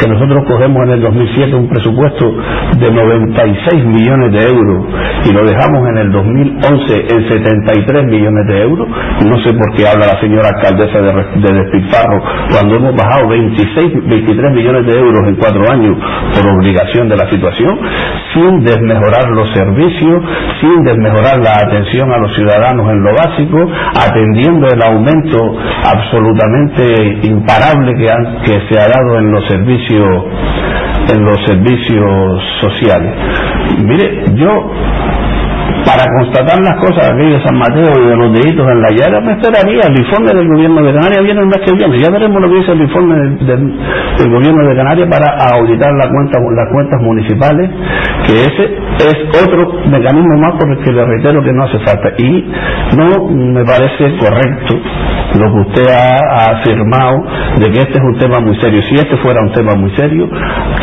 que nosotros cogemos en el 2007 un presupuesto de 96 millones de euros y lo dejamos en el 2011 en 73 millones de euros. No sé por qué habla la señora alcaldesa de, despilfarro cuando hemos bajado 26, 23 millones de euros en cuatro años por obligación de la situación, sin desmejorar los servicios, sin desmejorar la atención a los ciudadanos en lo básico, atendiendo el aumento absolutamente imparable que se ha dado en los servicios en los servicios sociales. Mire, yo para constatar las cosas aquí de San Mateo y de los deditos en la llaga, me esperaría. El informe del gobierno de Canarias viene el mes que viene. Ya veremos lo que dice el informe del, gobierno de Canarias para auditar la cuenta, las cuentas municipales, que ese es otro mecanismo más por el que le reitero que no hace falta. Y no me parece correcto lo que usted ha, afirmado de que este es un tema muy serio. Si este fuera un tema muy serio,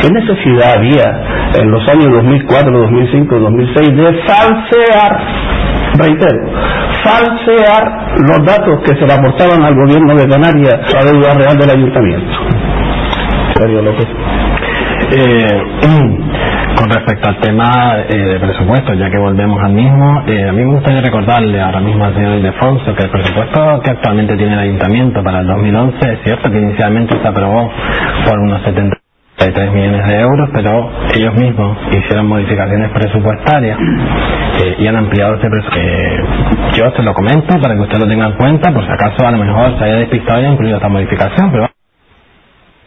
¿qué necesidad había en los años 2004, 2005, 2006 de falsear, reitero, falsear los datos que se le aportaban al gobierno de Canarias a la deuda real del ayuntamiento? Eh, <clears throat> con respecto al tema eh, de presupuesto, ya que volvemos al mismo, eh, a mí me gustaría recordarle ahora mismo al señor Ildefonso que el presupuesto que actualmente tiene el ayuntamiento para el 2011 es cierto que inicialmente se aprobó por unos 70 3 millones de euros, pero ellos mismos hicieron modificaciones presupuestarias eh, y han ampliado este presupuesto. yo se lo comento para que usted lo tenga en cuenta, por si acaso a lo mejor se haya despistado y ha incluido esta modificación, pero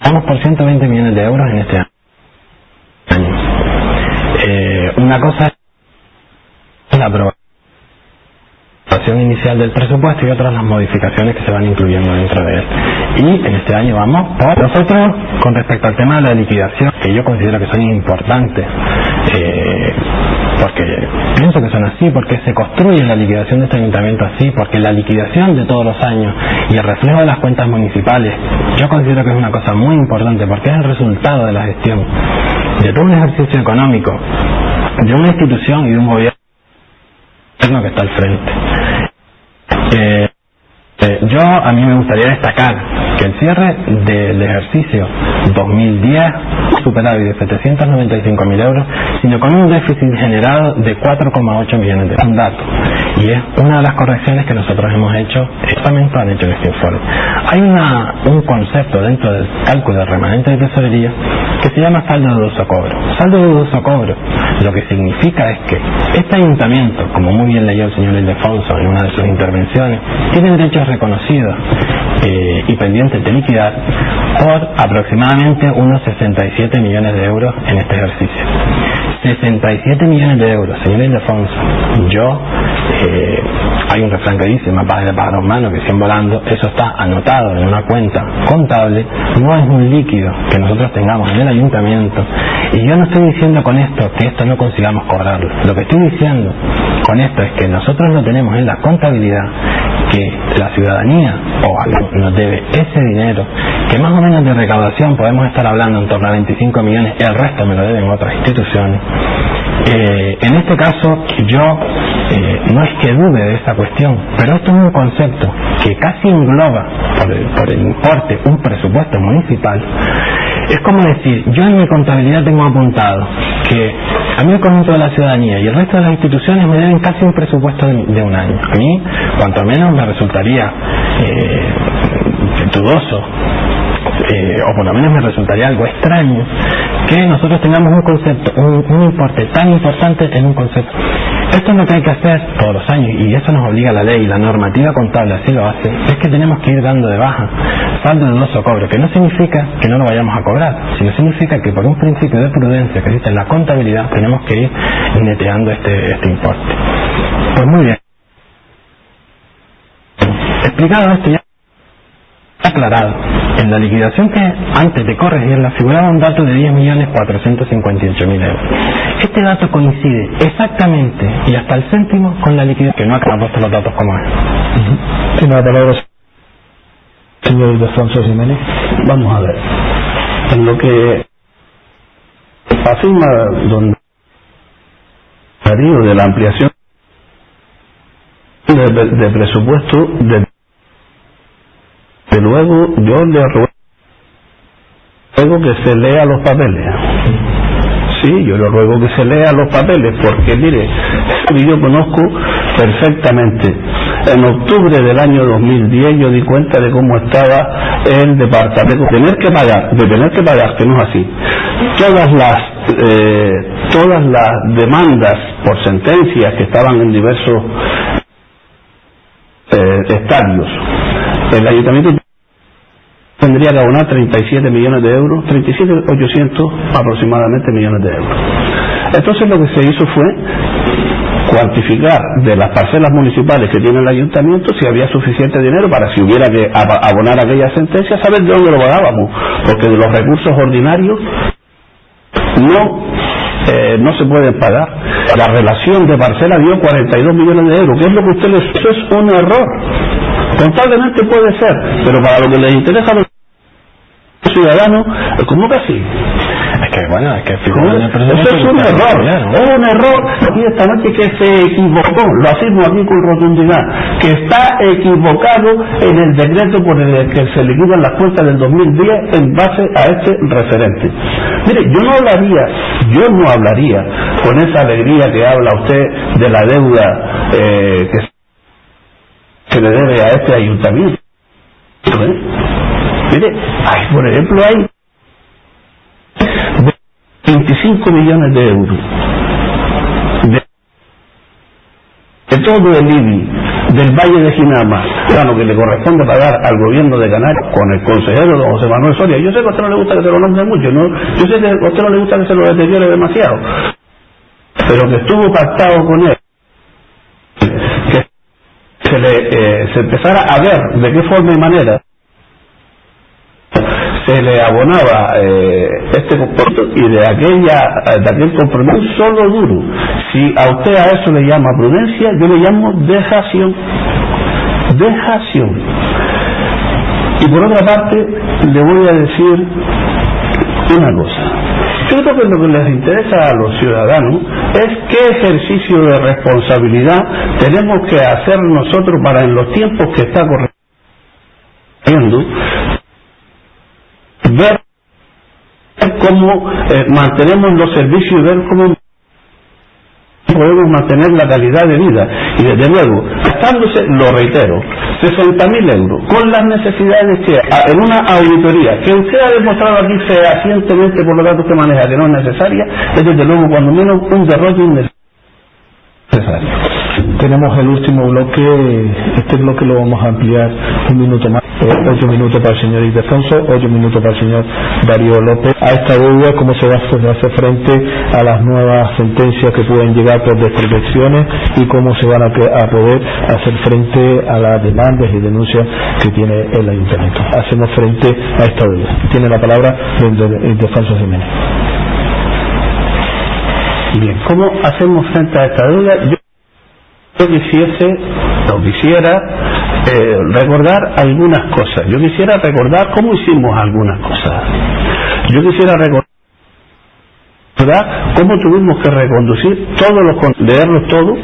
vamos por 120 millones de euros en este año. Eh, una cosa es la aprobación inicial del presupuesto y otras las modificaciones que se van incluyendo dentro de él. Y en este año vamos por nosotros con respecto al tema de la liquidación, que yo considero que son importantes, eh, porque pienso que son así, porque se construye la liquidación de este ayuntamiento así, porque la liquidación de todos los años y el reflejo de las cuentas municipales, yo considero que es una cosa muy importante, porque es el resultado de la gestión de todo un ejercicio económico, de una institución y de un gobierno que está al frente. えー eh, yo a mí me gustaría destacar que el cierre del ejercicio 2010 superávit de 795.000 euros, sino con un déficit generado de 4,8 millones de euros. Un dato. Y es una de las correcciones que nosotros hemos hecho, exactamente han hecho en este informe. Hay una, un concepto dentro del cálculo del remanente de tesorería que se llama saldo de uso cobro. Saldo de uso cobro lo que significa es que este ayuntamiento, como muy bien leyó el señor Ildefonso en una de sus intervenciones, tiene derechos reconocidos eh, y pendientes de liquidar por aproximadamente unos 67 millones de euros en este ejercicio. 67 millones de euros, señor Ildefonso. Yo, eh, hay un refrán que dice, más vale pájaros manos que 100 volando, eso está anotado en una cuenta contable, no es un líquido que nosotros tengamos en el ayuntamiento. Y yo no estoy diciendo con esto que esto no consigamos cobrarlo. Lo que estoy diciendo con esto es que nosotros no tenemos en la contabilidad que la ciudadanía o algo nos debe ese dinero, que más o menos de recaudación podemos estar hablando en torno a 25 millones, el resto me lo deben otras instituciones. Eh, en este caso yo eh, no es que dude de esa cuestión, pero esto es un concepto que casi engloba por el, por el importe un presupuesto municipal es como decir, yo en mi contabilidad tengo apuntado que a mí el conjunto de la ciudadanía y el resto de las instituciones me deben casi un presupuesto de, un año. A mí, cuanto menos, me resultaría eh, dudoso eh, o por lo menos me resultaría algo extraño que nosotros tengamos un concepto, un, importe tan importante en un concepto. Esto es lo que hay que hacer todos los años y eso nos obliga la ley, la normativa contable así lo hace, es que tenemos que ir dando de baja saldo de dudoso cobro, que no significa que no lo vayamos a cobrar, sino significa que por un principio de prudencia que existe en la contabilidad tenemos que ir neteando este, este importe. Pues muy bien. Explicado esto ya aclarado. En la liquidación que antes de corregirla figuraba un dato de 10.458.000 euros. Este dato coincide exactamente y hasta el céntimo con la liquidación, que no ha puesto los datos como es. Tiene la palabra señor Alfonso Jiménez. Vamos a ver. En lo que afirma don Darío de la ampliación de presupuesto de luego yo le ruego que se lea los papeles. Sí, yo le ruego que se lea los papeles, porque mire, yo conozco perfectamente. En octubre del año 2010 yo di cuenta de cómo estaba el departamento. Tener que pagar, de tener que pagar, que no es así. Todas las, eh, todas las demandas por sentencias que estaban en diversos eh, estadios. El ayuntamiento tendría que abonar 37 millones de euros, 37.800 aproximadamente millones de euros. Entonces lo que se hizo fue cuantificar de las parcelas municipales que tiene el ayuntamiento si había suficiente dinero para si hubiera que abonar aquella sentencia, saber de dónde lo pagábamos, porque de los recursos ordinarios no eh, no se pueden pagar. La relación de parcela dio 42 millones de euros, que es lo que usted les... Eso es un error. Contablemente puede ser, pero para lo que les interesa ciudadanos, ¿cómo que así? Es que bueno, es que Eso es un error, es un error y esta noche que se equivocó, lo afirmo aquí con rotundidad, que está equivocado en el decreto por el que se liquidan las cuentas del 2010 en base a este referente. Mire, yo no hablaría, yo no hablaría con esa alegría que habla usted de la deuda eh, que se le debe a este ayuntamiento. ¿Eh? Mire, hay, por ejemplo, hay 25 millones de euros de, todo el IBI del Valle de Jinama, lo que le corresponde pagar al gobierno de Canarias con el consejero José Manuel Soria. Yo sé que a usted no le gusta que se lo nombre mucho, ¿no? yo sé que a usted no le gusta que se lo deteriore demasiado, pero que estuvo pactado con él, que se, le, eh, se empezara a ver de qué forma y manera se le abonaba eh, este compromiso y de aquella de aquel compromiso solo duro. Si a usted a eso le llama prudencia, yo le llamo dejación. Dejación. Y por otra parte, le voy a decir una cosa. Yo creo que lo que les interesa a los ciudadanos es qué ejercicio de responsabilidad tenemos que hacer nosotros para en los tiempos que está corriendo ver cómo eh, mantenemos los servicios y ver cómo podemos mantener la calidad de vida. Y desde luego, gastándose, lo reitero, 60 mil euros, con las necesidades que en una auditoría que usted ha demostrado aquí fehacientemente por los datos que maneja que no es necesaria, es desde luego cuando menos un derroche innecesario. Tenemos el último bloque, este bloque lo vamos a ampliar un minuto más ocho minutos para el señor Ildefonso, ocho minutos para el señor Darío López. A esta deuda, cómo se va a hacer frente a las nuevas sentencias que pueden llegar por desprotecciones y cómo se van a, poder hacer frente a las demandas y denuncias que tiene el ayuntamiento. Hacemos frente a esta deuda. Tiene la palabra el Ildefonso Jiménez. Bien, ¿cómo hacemos frente a esta deuda? Yo quisiese, o quisiera eh, recordar algunas cosas. Yo quisiera recordar cómo hicimos algunas cosas. Yo quisiera recordar cómo tuvimos que reconducir todos los leerlos todos,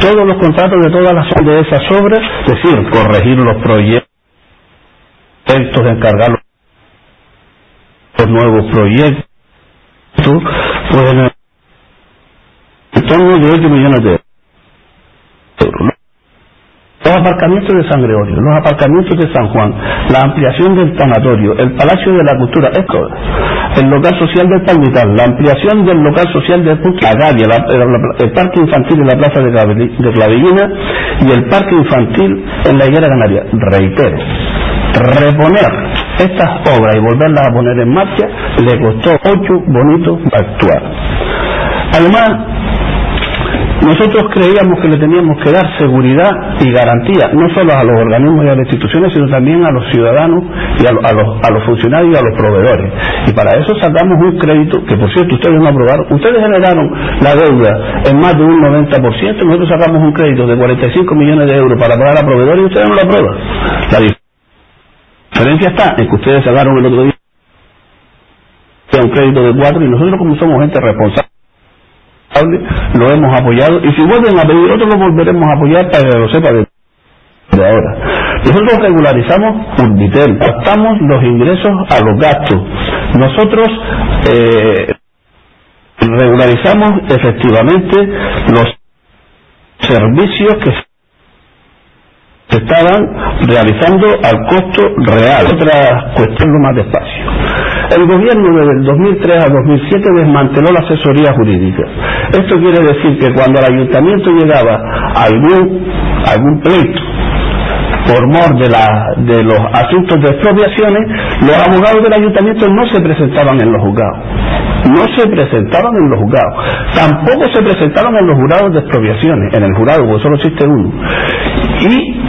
todos los contratos de todas las de esas obras, es decir, corregir los proyectos, encargar los nuevos proyectos, pues en torno de 8 millones de aparcamientos de San Gregorio, los aparcamientos de San Juan, la ampliación del tanatorio, el Palacio de la Cultura, esto, el local social del Palmital, la ampliación del local social del Punta el parque infantil en la plaza de Clavellina y el parque infantil en la Higuera Canaria. Reitero, reponer estas obras y volverlas a poner en marcha le costó ocho bonitos actuar. Además, nosotros creíamos que le teníamos que dar seguridad y garantía, no solo a los organismos y a las instituciones, sino también a los ciudadanos y a, los, a los funcionarios y a los proveedores. Y para eso sacamos un crédito, que por cierto ustedes no aprobaron, ustedes generaron la deuda en más de un 90%, nosotros sacamos un crédito de 45 millones de euros para pagar a proveedores y ustedes no lo aprueban. La diferencia está en que ustedes sacaron el otro día un crédito de 4 y nosotros como somos gente responsable, lo hemos apoyado y si vuelven a pedir otro lo volveremos a apoyar para que lo sepa de, ahora. Nosotros regularizamos Urbitel, adaptamos los ingresos a los gastos. Nosotros eh, regularizamos efectivamente los servicios que se estaban realizando al costo real. Otra cuestión más despacio. El gobierno desde el 2003 a 2007 desmanteló la asesoría jurídica. Esto quiere decir que cuando al ayuntamiento llegaba algún, algún pleito por mor de, la, de los asuntos de expropiaciones, los abogados del ayuntamiento no se presentaban en los juzgados. No se presentaban en los juzgados. Tampoco se presentaban en los jurados de expropiaciones, en el jurado, porque solo existe uno. Y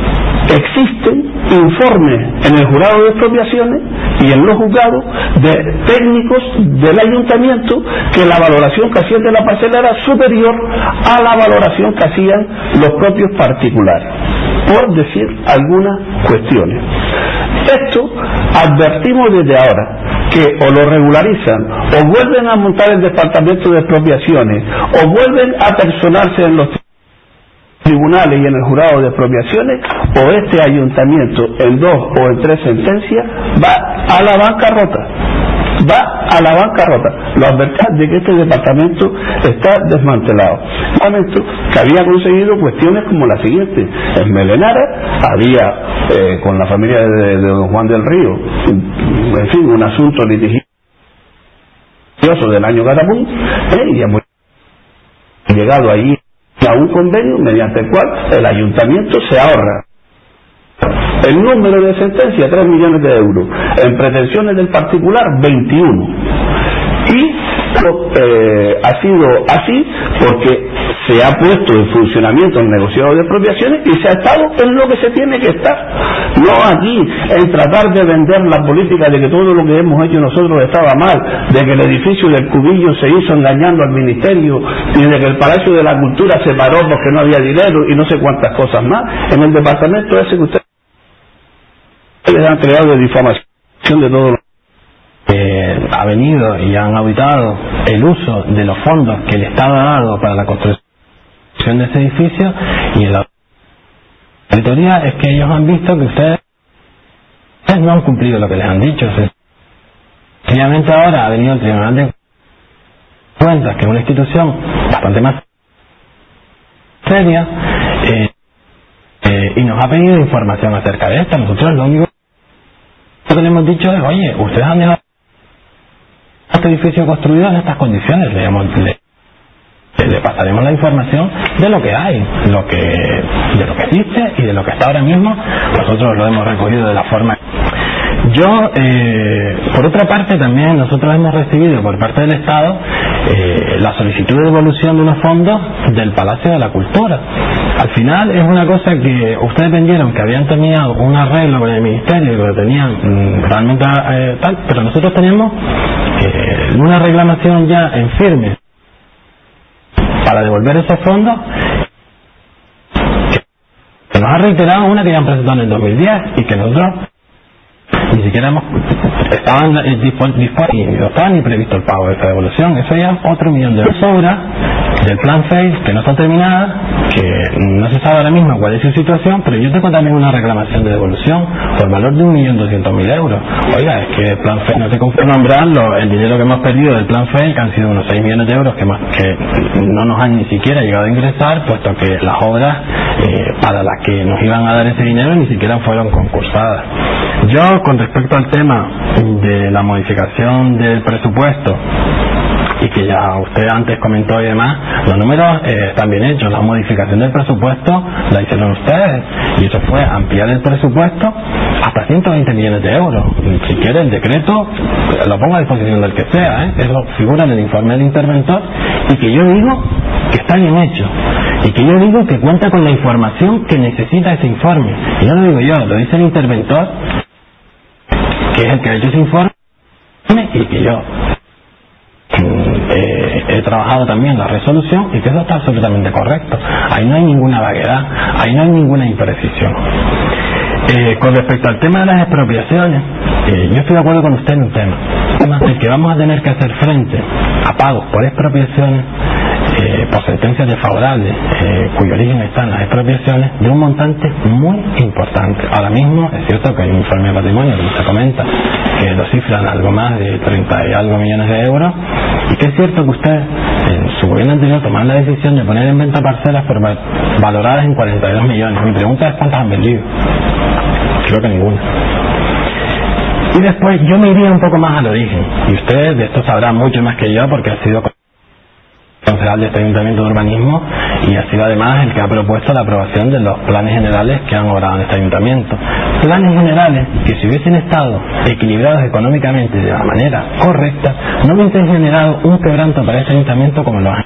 existen informes en el jurado de expropiaciones y en los juzgados de técnicos del ayuntamiento que la valoración que hacían de la parcela era superior a la valoración que hacían los propios particulares, por decir algunas cuestiones. Esto advertimos desde ahora que o lo regularizan o vuelven a montar el departamento de expropiaciones o vuelven a personarse en los tribunales y en el jurado de expropiaciones o este ayuntamiento en dos o en tres sentencias va a la bancarrota. Va a la bancarrota. Lo advertimos de que este departamento está desmantelado. Momento que había conseguido cuestiones como la siguiente. En Melenara había eh, con la familia de, don Juan del Río en fin un asunto litigioso del año Catapum, ¿eh? y hemos llegado ahí a un convenio mediante el cual el ayuntamiento se ahorra el número de sentencia 3 millones de euros, en pretensiones del particular 21. Y eh, ha sido así porque se ha puesto en funcionamiento el negociado de expropiaciones y se ha estado en lo que se tiene que estar. No aquí en tratar de vender la política de que todo lo que hemos hecho nosotros estaba mal, de que el edificio del cubillo se hizo engañando al ministerio y de que el Palacio de la Cultura se paró porque no había dinero y no sé cuántas cosas más. En el departamento ese que ustedes han creado de difamación de todo lo eh, ha venido y han auditado el uso de los fondos que el Estado ha dado para la construcción de ese edificio y la auditoría es que ellos han visto que ustedes no han cumplido lo que les han dicho. Sencillamente ahora ha venido el Tribunal de Cuentas, que es una institución bastante más seria, eh, eh, y nos ha pedido información acerca de esto. Nosotros lo único que le hemos dicho es, oye, ustedes han dejado este edificio construido en estas condiciones. Le, le, pasaremos la información de lo que hay, lo que, de lo que existe y de lo que está ahora mismo. Nosotros lo hemos recogido de la forma. Yo, eh, por otra parte, también nosotros hemos recibido por parte del Estado eh, la solicitud de devolución de unos fondos del Palacio de la Cultura. Al final es una cosa que ustedes vendieron que habían tenido un arreglo con el Ministerio y que lo tenían mm, realmente eh, tal, pero nosotros tenemos una reclamación ya en firme para devolver esos fondos que nos ha reiterado una que ya han presentado en el 2010 y que nosotros ni siquiera hemos, estaban eh, dispuestos no estaba ni previsto el pago de esa devolución. Eso ya otro millón de. Sobra del plan 6 que no está terminada, que no se sabe ahora mismo cuál es su situación, pero yo tengo también una reclamación de devolución por valor de un millón doscientos mil euros. Oiga, es que el plan FEI no se confirma nombrarlo, el dinero que hemos perdido del plan FEI, que han sido unos 6 millones de euros que, más, que no nos han ni siquiera llegado a ingresar, puesto que las obras eh, para las que nos iban a dar ese dinero ni siquiera fueron concursadas. Yo, con respecto al tema de la modificación del presupuesto, y que ya usted antes comentó y demás, los números eh, están bien hechos. La modificación del presupuesto la hicieron ustedes y eso fue ampliar el presupuesto hasta 120 millones de euros. Si quiere el decreto, lo pongo a disposición del que sea, ¿eh? eso figura en el informe del interventor y que yo digo que está bien hecho y que yo digo que cuenta con la información que necesita ese informe. Y no lo digo yo, lo dice el interventor que es el que ha hecho ese informe y que yo he trabajado también la resolución y que eso está absolutamente correcto. Ahí no hay ninguna vaguedad, ahí no hay ninguna imprecisión. Eh, con respecto al tema de las expropiaciones, eh, yo estoy de acuerdo con usted en un tema, el que vamos a tener que hacer frente a pagos por expropiaciones eh, por sentencias desfavorables eh, cuyo origen está en las expropiaciones de un montante muy importante. Ahora mismo es cierto que hay un informe de patrimonio que se comenta que lo cifran algo más de 30 y algo millones de euros y que es cierto que usted en su gobierno anterior tomó la decisión de poner en venta parcelas valoradas en 42 millones. Mi pregunta es cuántas han vendido. Creo que ninguna. Y después yo me iría un poco más al origen. Y usted de esto sabrá mucho más que yo porque ha sido concejal de este Ayuntamiento de Urbanismo y ha sido además el que ha propuesto la aprobación de los planes generales que han obrado en este Ayuntamiento. Planes generales que si hubiesen estado equilibrados económicamente de la manera correcta, no hubiesen generado un quebranto para este Ayuntamiento como lo han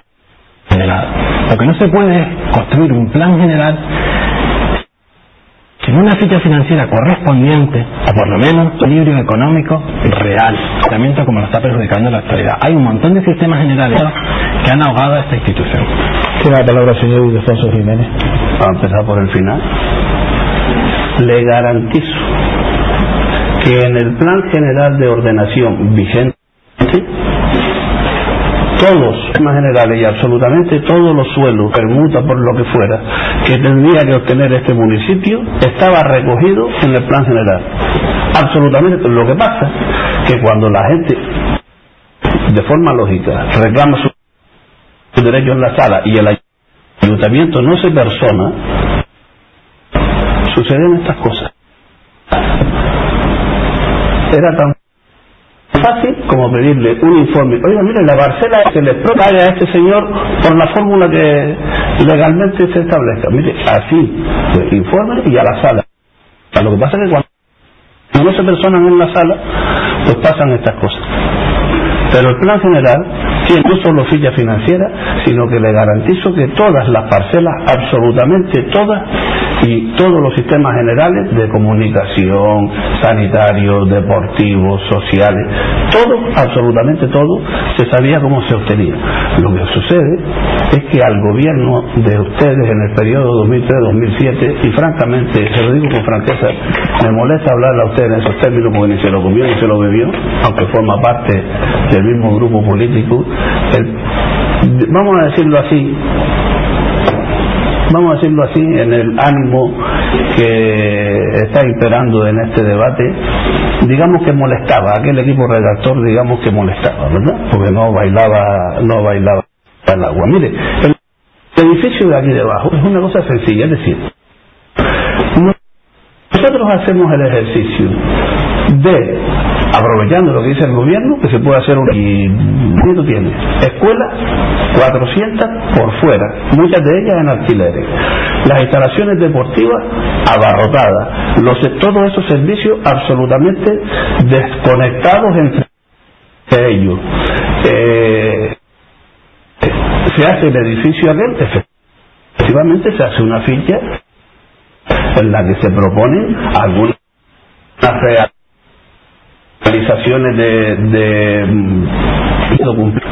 generado. Lo que no se puede es construir un plan general sin una ficha financiera correspondiente, o por lo menos un equilibrio económico real, Ayuntamiento como lo está perjudicando la actualidad. Hay un montón de sistemas generales que han ahogado a esta institución. Tiene la palabra señor Ildefonso Jiménez. Para empezar por el final. Le garantizo que en el Plan General de Ordenación vigente, todos temas generales y absolutamente todos los suelos, permuta por lo que fuera, que tendría que obtener este municipio, estaba recogido en el plan general. Absolutamente. Lo que pasa que cuando la gente, de forma lógica, reclama su derecho en la sala y el ayuntamiento no se persona, suceden estas cosas. Era tan fácil como pedirle un informe. Oiga, mire, la parcela se le paga a este señor por la fórmula que legalmente se establezca. Mire, así, pues, informe y a la sala. Lo que pasa es que cuando no se personan en la sala, pues pasan estas cosas. Pero el plan general tiene no solo ficha financiera, sino que le garantizo que todas las parcelas, absolutamente todas, y todos los sistemas generales de comunicación, sanitarios, deportivos, sociales, todo, absolutamente todo, se sabía cómo se obtenía. Lo que sucede es que al gobierno de ustedes en el periodo 2003-2007, y francamente, se lo digo con franqueza, me molesta hablar a ustedes en esos términos porque ni se lo comió ni se lo bebió, aunque forma parte del mismo grupo político, vamos a decirlo así, vamos a decirlo así, en el ánimo que está imperando en este debate, digamos que molestaba, aquel equipo redactor digamos que molestaba, ¿verdad? Porque no bailaba, no bailaba el agua. Mire, el edificio de aquí debajo es una cosa sencilla, es decir, nosotros hacemos el ejercicio de aprovechando lo que dice el gobierno, que se puede hacer un... y ¿qué tiene? Escuelas, 400 por fuera, muchas de ellas en alquileres. Las instalaciones deportivas abarrotadas, los, todos esos servicios absolutamente desconectados entre ellos. Eh, se hace el edificio aquel, efectivamente se hace una ficha en la que se proponen algunas realizaciones de, de mm,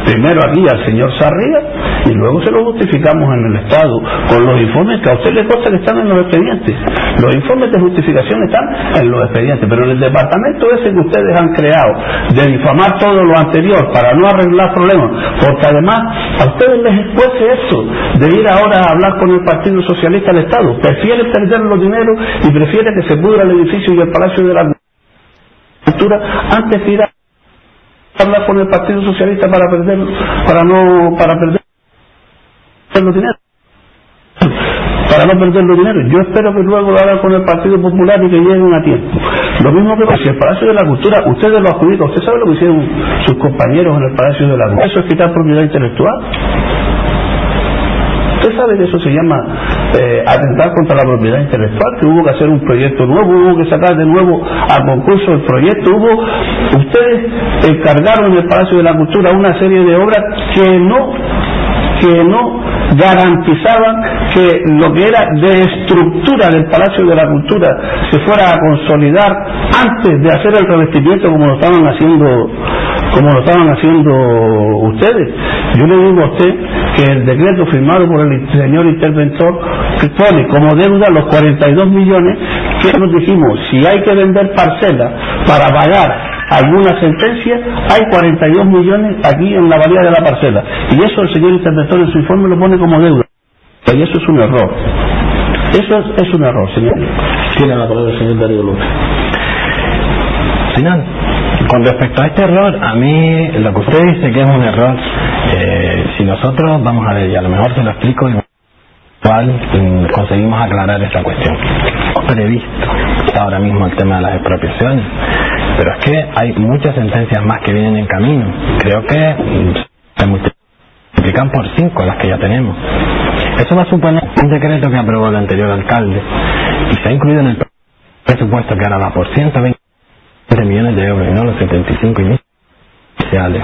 primero aquí al señor Sarria y luego se lo justificamos en el Estado con los informes que a usted le consta que están en los expedientes. Los informes de justificación están en los expedientes, pero en el departamento ese que ustedes han creado de difamar todo lo anterior para no arreglar problemas, porque además a ustedes les escuece eso de ir ahora a hablar con el Partido Socialista del Estado. Prefieren perder los dineros y prefieren que se pudra el edificio y el Palacio de la antes de ir a hablar con el Partido Socialista para perder para no para perder los dineros. Para no perder los dineros. Yo espero que luego lo hagan con el Partido Popular y que lleguen a tiempo. Lo mismo que si el Palacio de la Cultura ustedes lo adjudican. Usted sabe lo que hicieron sus compañeros en el Palacio de la Cultura eso es quitar propiedad intelectual Usted sabe que eso se llama eh, atentar contra la propiedad intelectual, que hubo que hacer un proyecto nuevo, hubo que sacar de nuevo a concurso el proyecto, hubo, ustedes encargaron en el Palacio de la Cultura una serie de obras que no, que no garantizaban que lo que era de estructura del Palacio de la Cultura se fuera a consolidar antes de hacer el revestimiento como lo estaban haciendo como lo estaban haciendo ustedes. Yo le digo a usted que el decreto firmado por el señor interventor pone como deuda los 42 millones que nos dijimos, si hay que vender parcelas para pagar alguna sentencia, hay 42 millones aquí en la valía de la parcela. Y eso el señor interventor en su informe lo pone como deuda. Y eso es un error. Eso es, un error, señor. Tiene la palabra el señor Darío López. Final. Con respecto a este error, a mí lo que usted dice que es un error, eh, si nosotros vamos a ver, y a lo mejor se lo explico mm, conseguimos aclarar esta cuestión. Previsto ahora mismo el tema de las expropiaciones, pero es que hay muchas sentencias más que vienen en camino. Creo que se multiplican por cinco las que ya tenemos. Eso va a suponer un decreto que aprobó el anterior alcalde y se ha incluido en el presupuesto que ahora va por 120 millones de euros y no los 75 iniciales.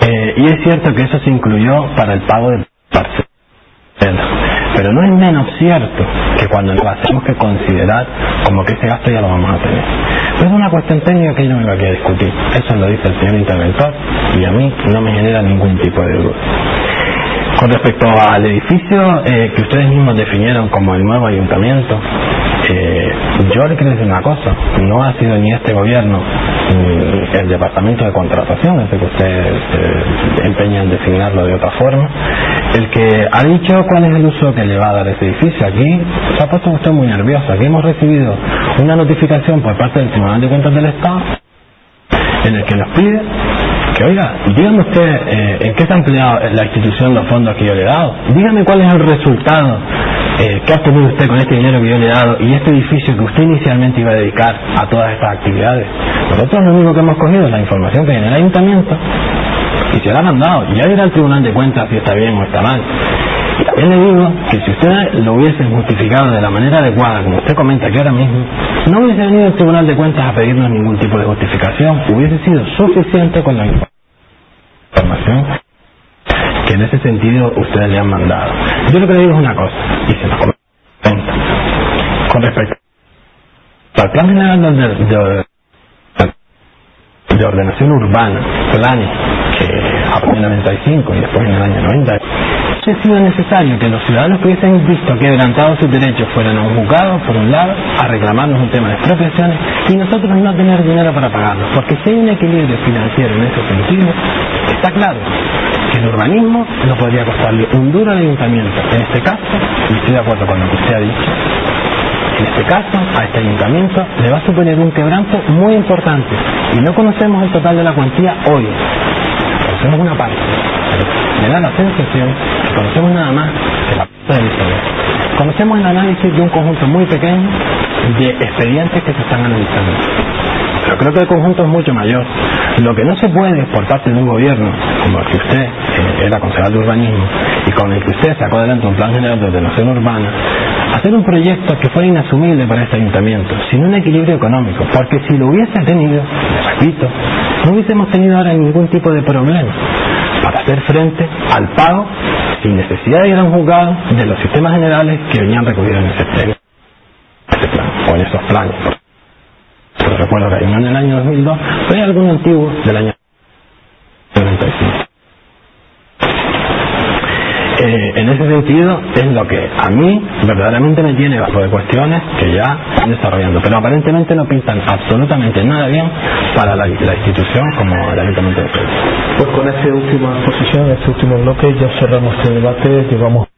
Eh, y es cierto que eso se incluyó para el pago de parcelas, pero no es menos cierto que cuando lo hacemos que considerar como que ese gasto ya lo vamos a tener. es una cuestión técnica que yo no me voy a discutir. Eso lo dice el señor interventor y a mí no me genera ningún tipo de duda. Con respecto al edificio eh, que ustedes mismos definieron como el nuevo ayuntamiento, eh, yo le quiero decir una cosa, no ha sido ni este gobierno ni el departamento de contratación, ese que usted se empeña en designarlo de otra forma, el que ha dicho cuál es el uso que le va a dar ese edificio. Aquí se ha puesto usted muy nervioso. Aquí hemos recibido una notificación por parte del Tribunal de Cuentas del Estado en el que nos pide que, oiga, dígame usted eh, en qué está empleado la institución los fondos que yo le he dado. Dígame cuál es el resultado eh, ¿qué ha obtenido usted con este dinero que yo le he dado y este edificio que usted inicialmente iba a dedicar a todas estas actividades? Nosotros lo único que hemos cogido es la información que viene el ayuntamiento y se la ha mandado. Ya dirá al Tribunal de Cuentas si está bien o está mal. Y también le digo que si usted lo hubiese justificado de la manera adecuada, como usted comenta aquí ahora mismo, no hubiese venido el Tribunal de Cuentas a pedirnos ningún tipo de justificación, hubiese sido suficiente con la información que en ese sentido ustedes le han mandado. Yo lo que le digo es una cosa, y se lo comenta, con respecto al Plan General de, de Ordenación Urbana, planes, partir del 95 y después en el año 90, ha sido necesario que los ciudadanos que hubiesen visto que adelantados sus derechos fueran a por un lado, a reclamarnos un tema de expropiaciones y nosotros no tener dinero para pagarlos. Porque si hay un equilibrio financiero en ese sentido, está claro que el urbanismo no podría costarle un duro al ayuntamiento. En este caso, y estoy de acuerdo con lo que usted ha dicho, en este caso, a este ayuntamiento le va a suponer un quebranto muy importante. Y no conocemos el total de la cuantía hoy. Conocemos una parte. Me da la sensación que conocemos nada más que la parte del Conocemos el análisis de un conjunto muy pequeño de expedientes que se están analizando. Pero creo que el conjunto es mucho mayor. Lo que no se puede por parte de un gobierno, como el que usted eh, era concejal de urbanismo, y con el que usted sacó adelante un plan general de ordenación urbana, hacer un proyecto que fuera inasumible para este ayuntamiento, sin un equilibrio económico, porque si lo hubiese tenido, repito, no hubiésemos tenido ahora ningún tipo de problema para hacer frente al pago sin necesidad de ir a un juzgado de los sistemas generales que venían recogidos en ese, plan o en esos planes. Recuerdo que en el año 2002, pero hay algún antiguo del año 95. Eh, en ese sentido es lo que a mí verdaderamente me tiene bajo de cuestiones que ya están desarrollando, pero aparentemente no pintan absolutamente nada bien para la, la institución como el Ayuntamiento de. Pues con esta última exposición, este último bloque, ya cerramos este debate, llevamos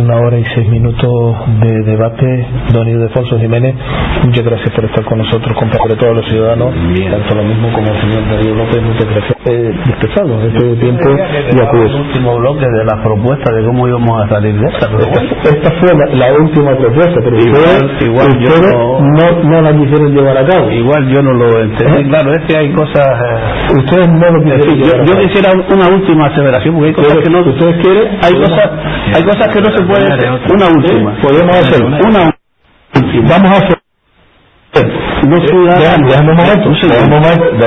una hora y seis minutos de debate. Don Ildefonso Jiménez, muchas gracias por estar con nosotros, compadre de todos los ciudadanos, tanto lo mismo como el señor Darío López, muchas gracias. Eh, este tiempo y acudes. El último bloque de la propuesta de cómo íbamos a salir de esta. pero bueno. Esta, esta fue la, la última propuesta, pero Igual- ustedes, igual yo ustedes no- no, no la quisieron llevar a cabo. Igual yo no lo entendí. Claro, es que hay cosas. eh, Ustedes no lo quisieron yo, yo quisiera una última aseveración porque hay cosas que no. ustedes quieren, Hay cosas, hay cosas que no se pueden. Una última. podemos hacer Una última. Vamos a hacer. No ciudadanos. Déjame un momento, Un segundo. déjame un momento.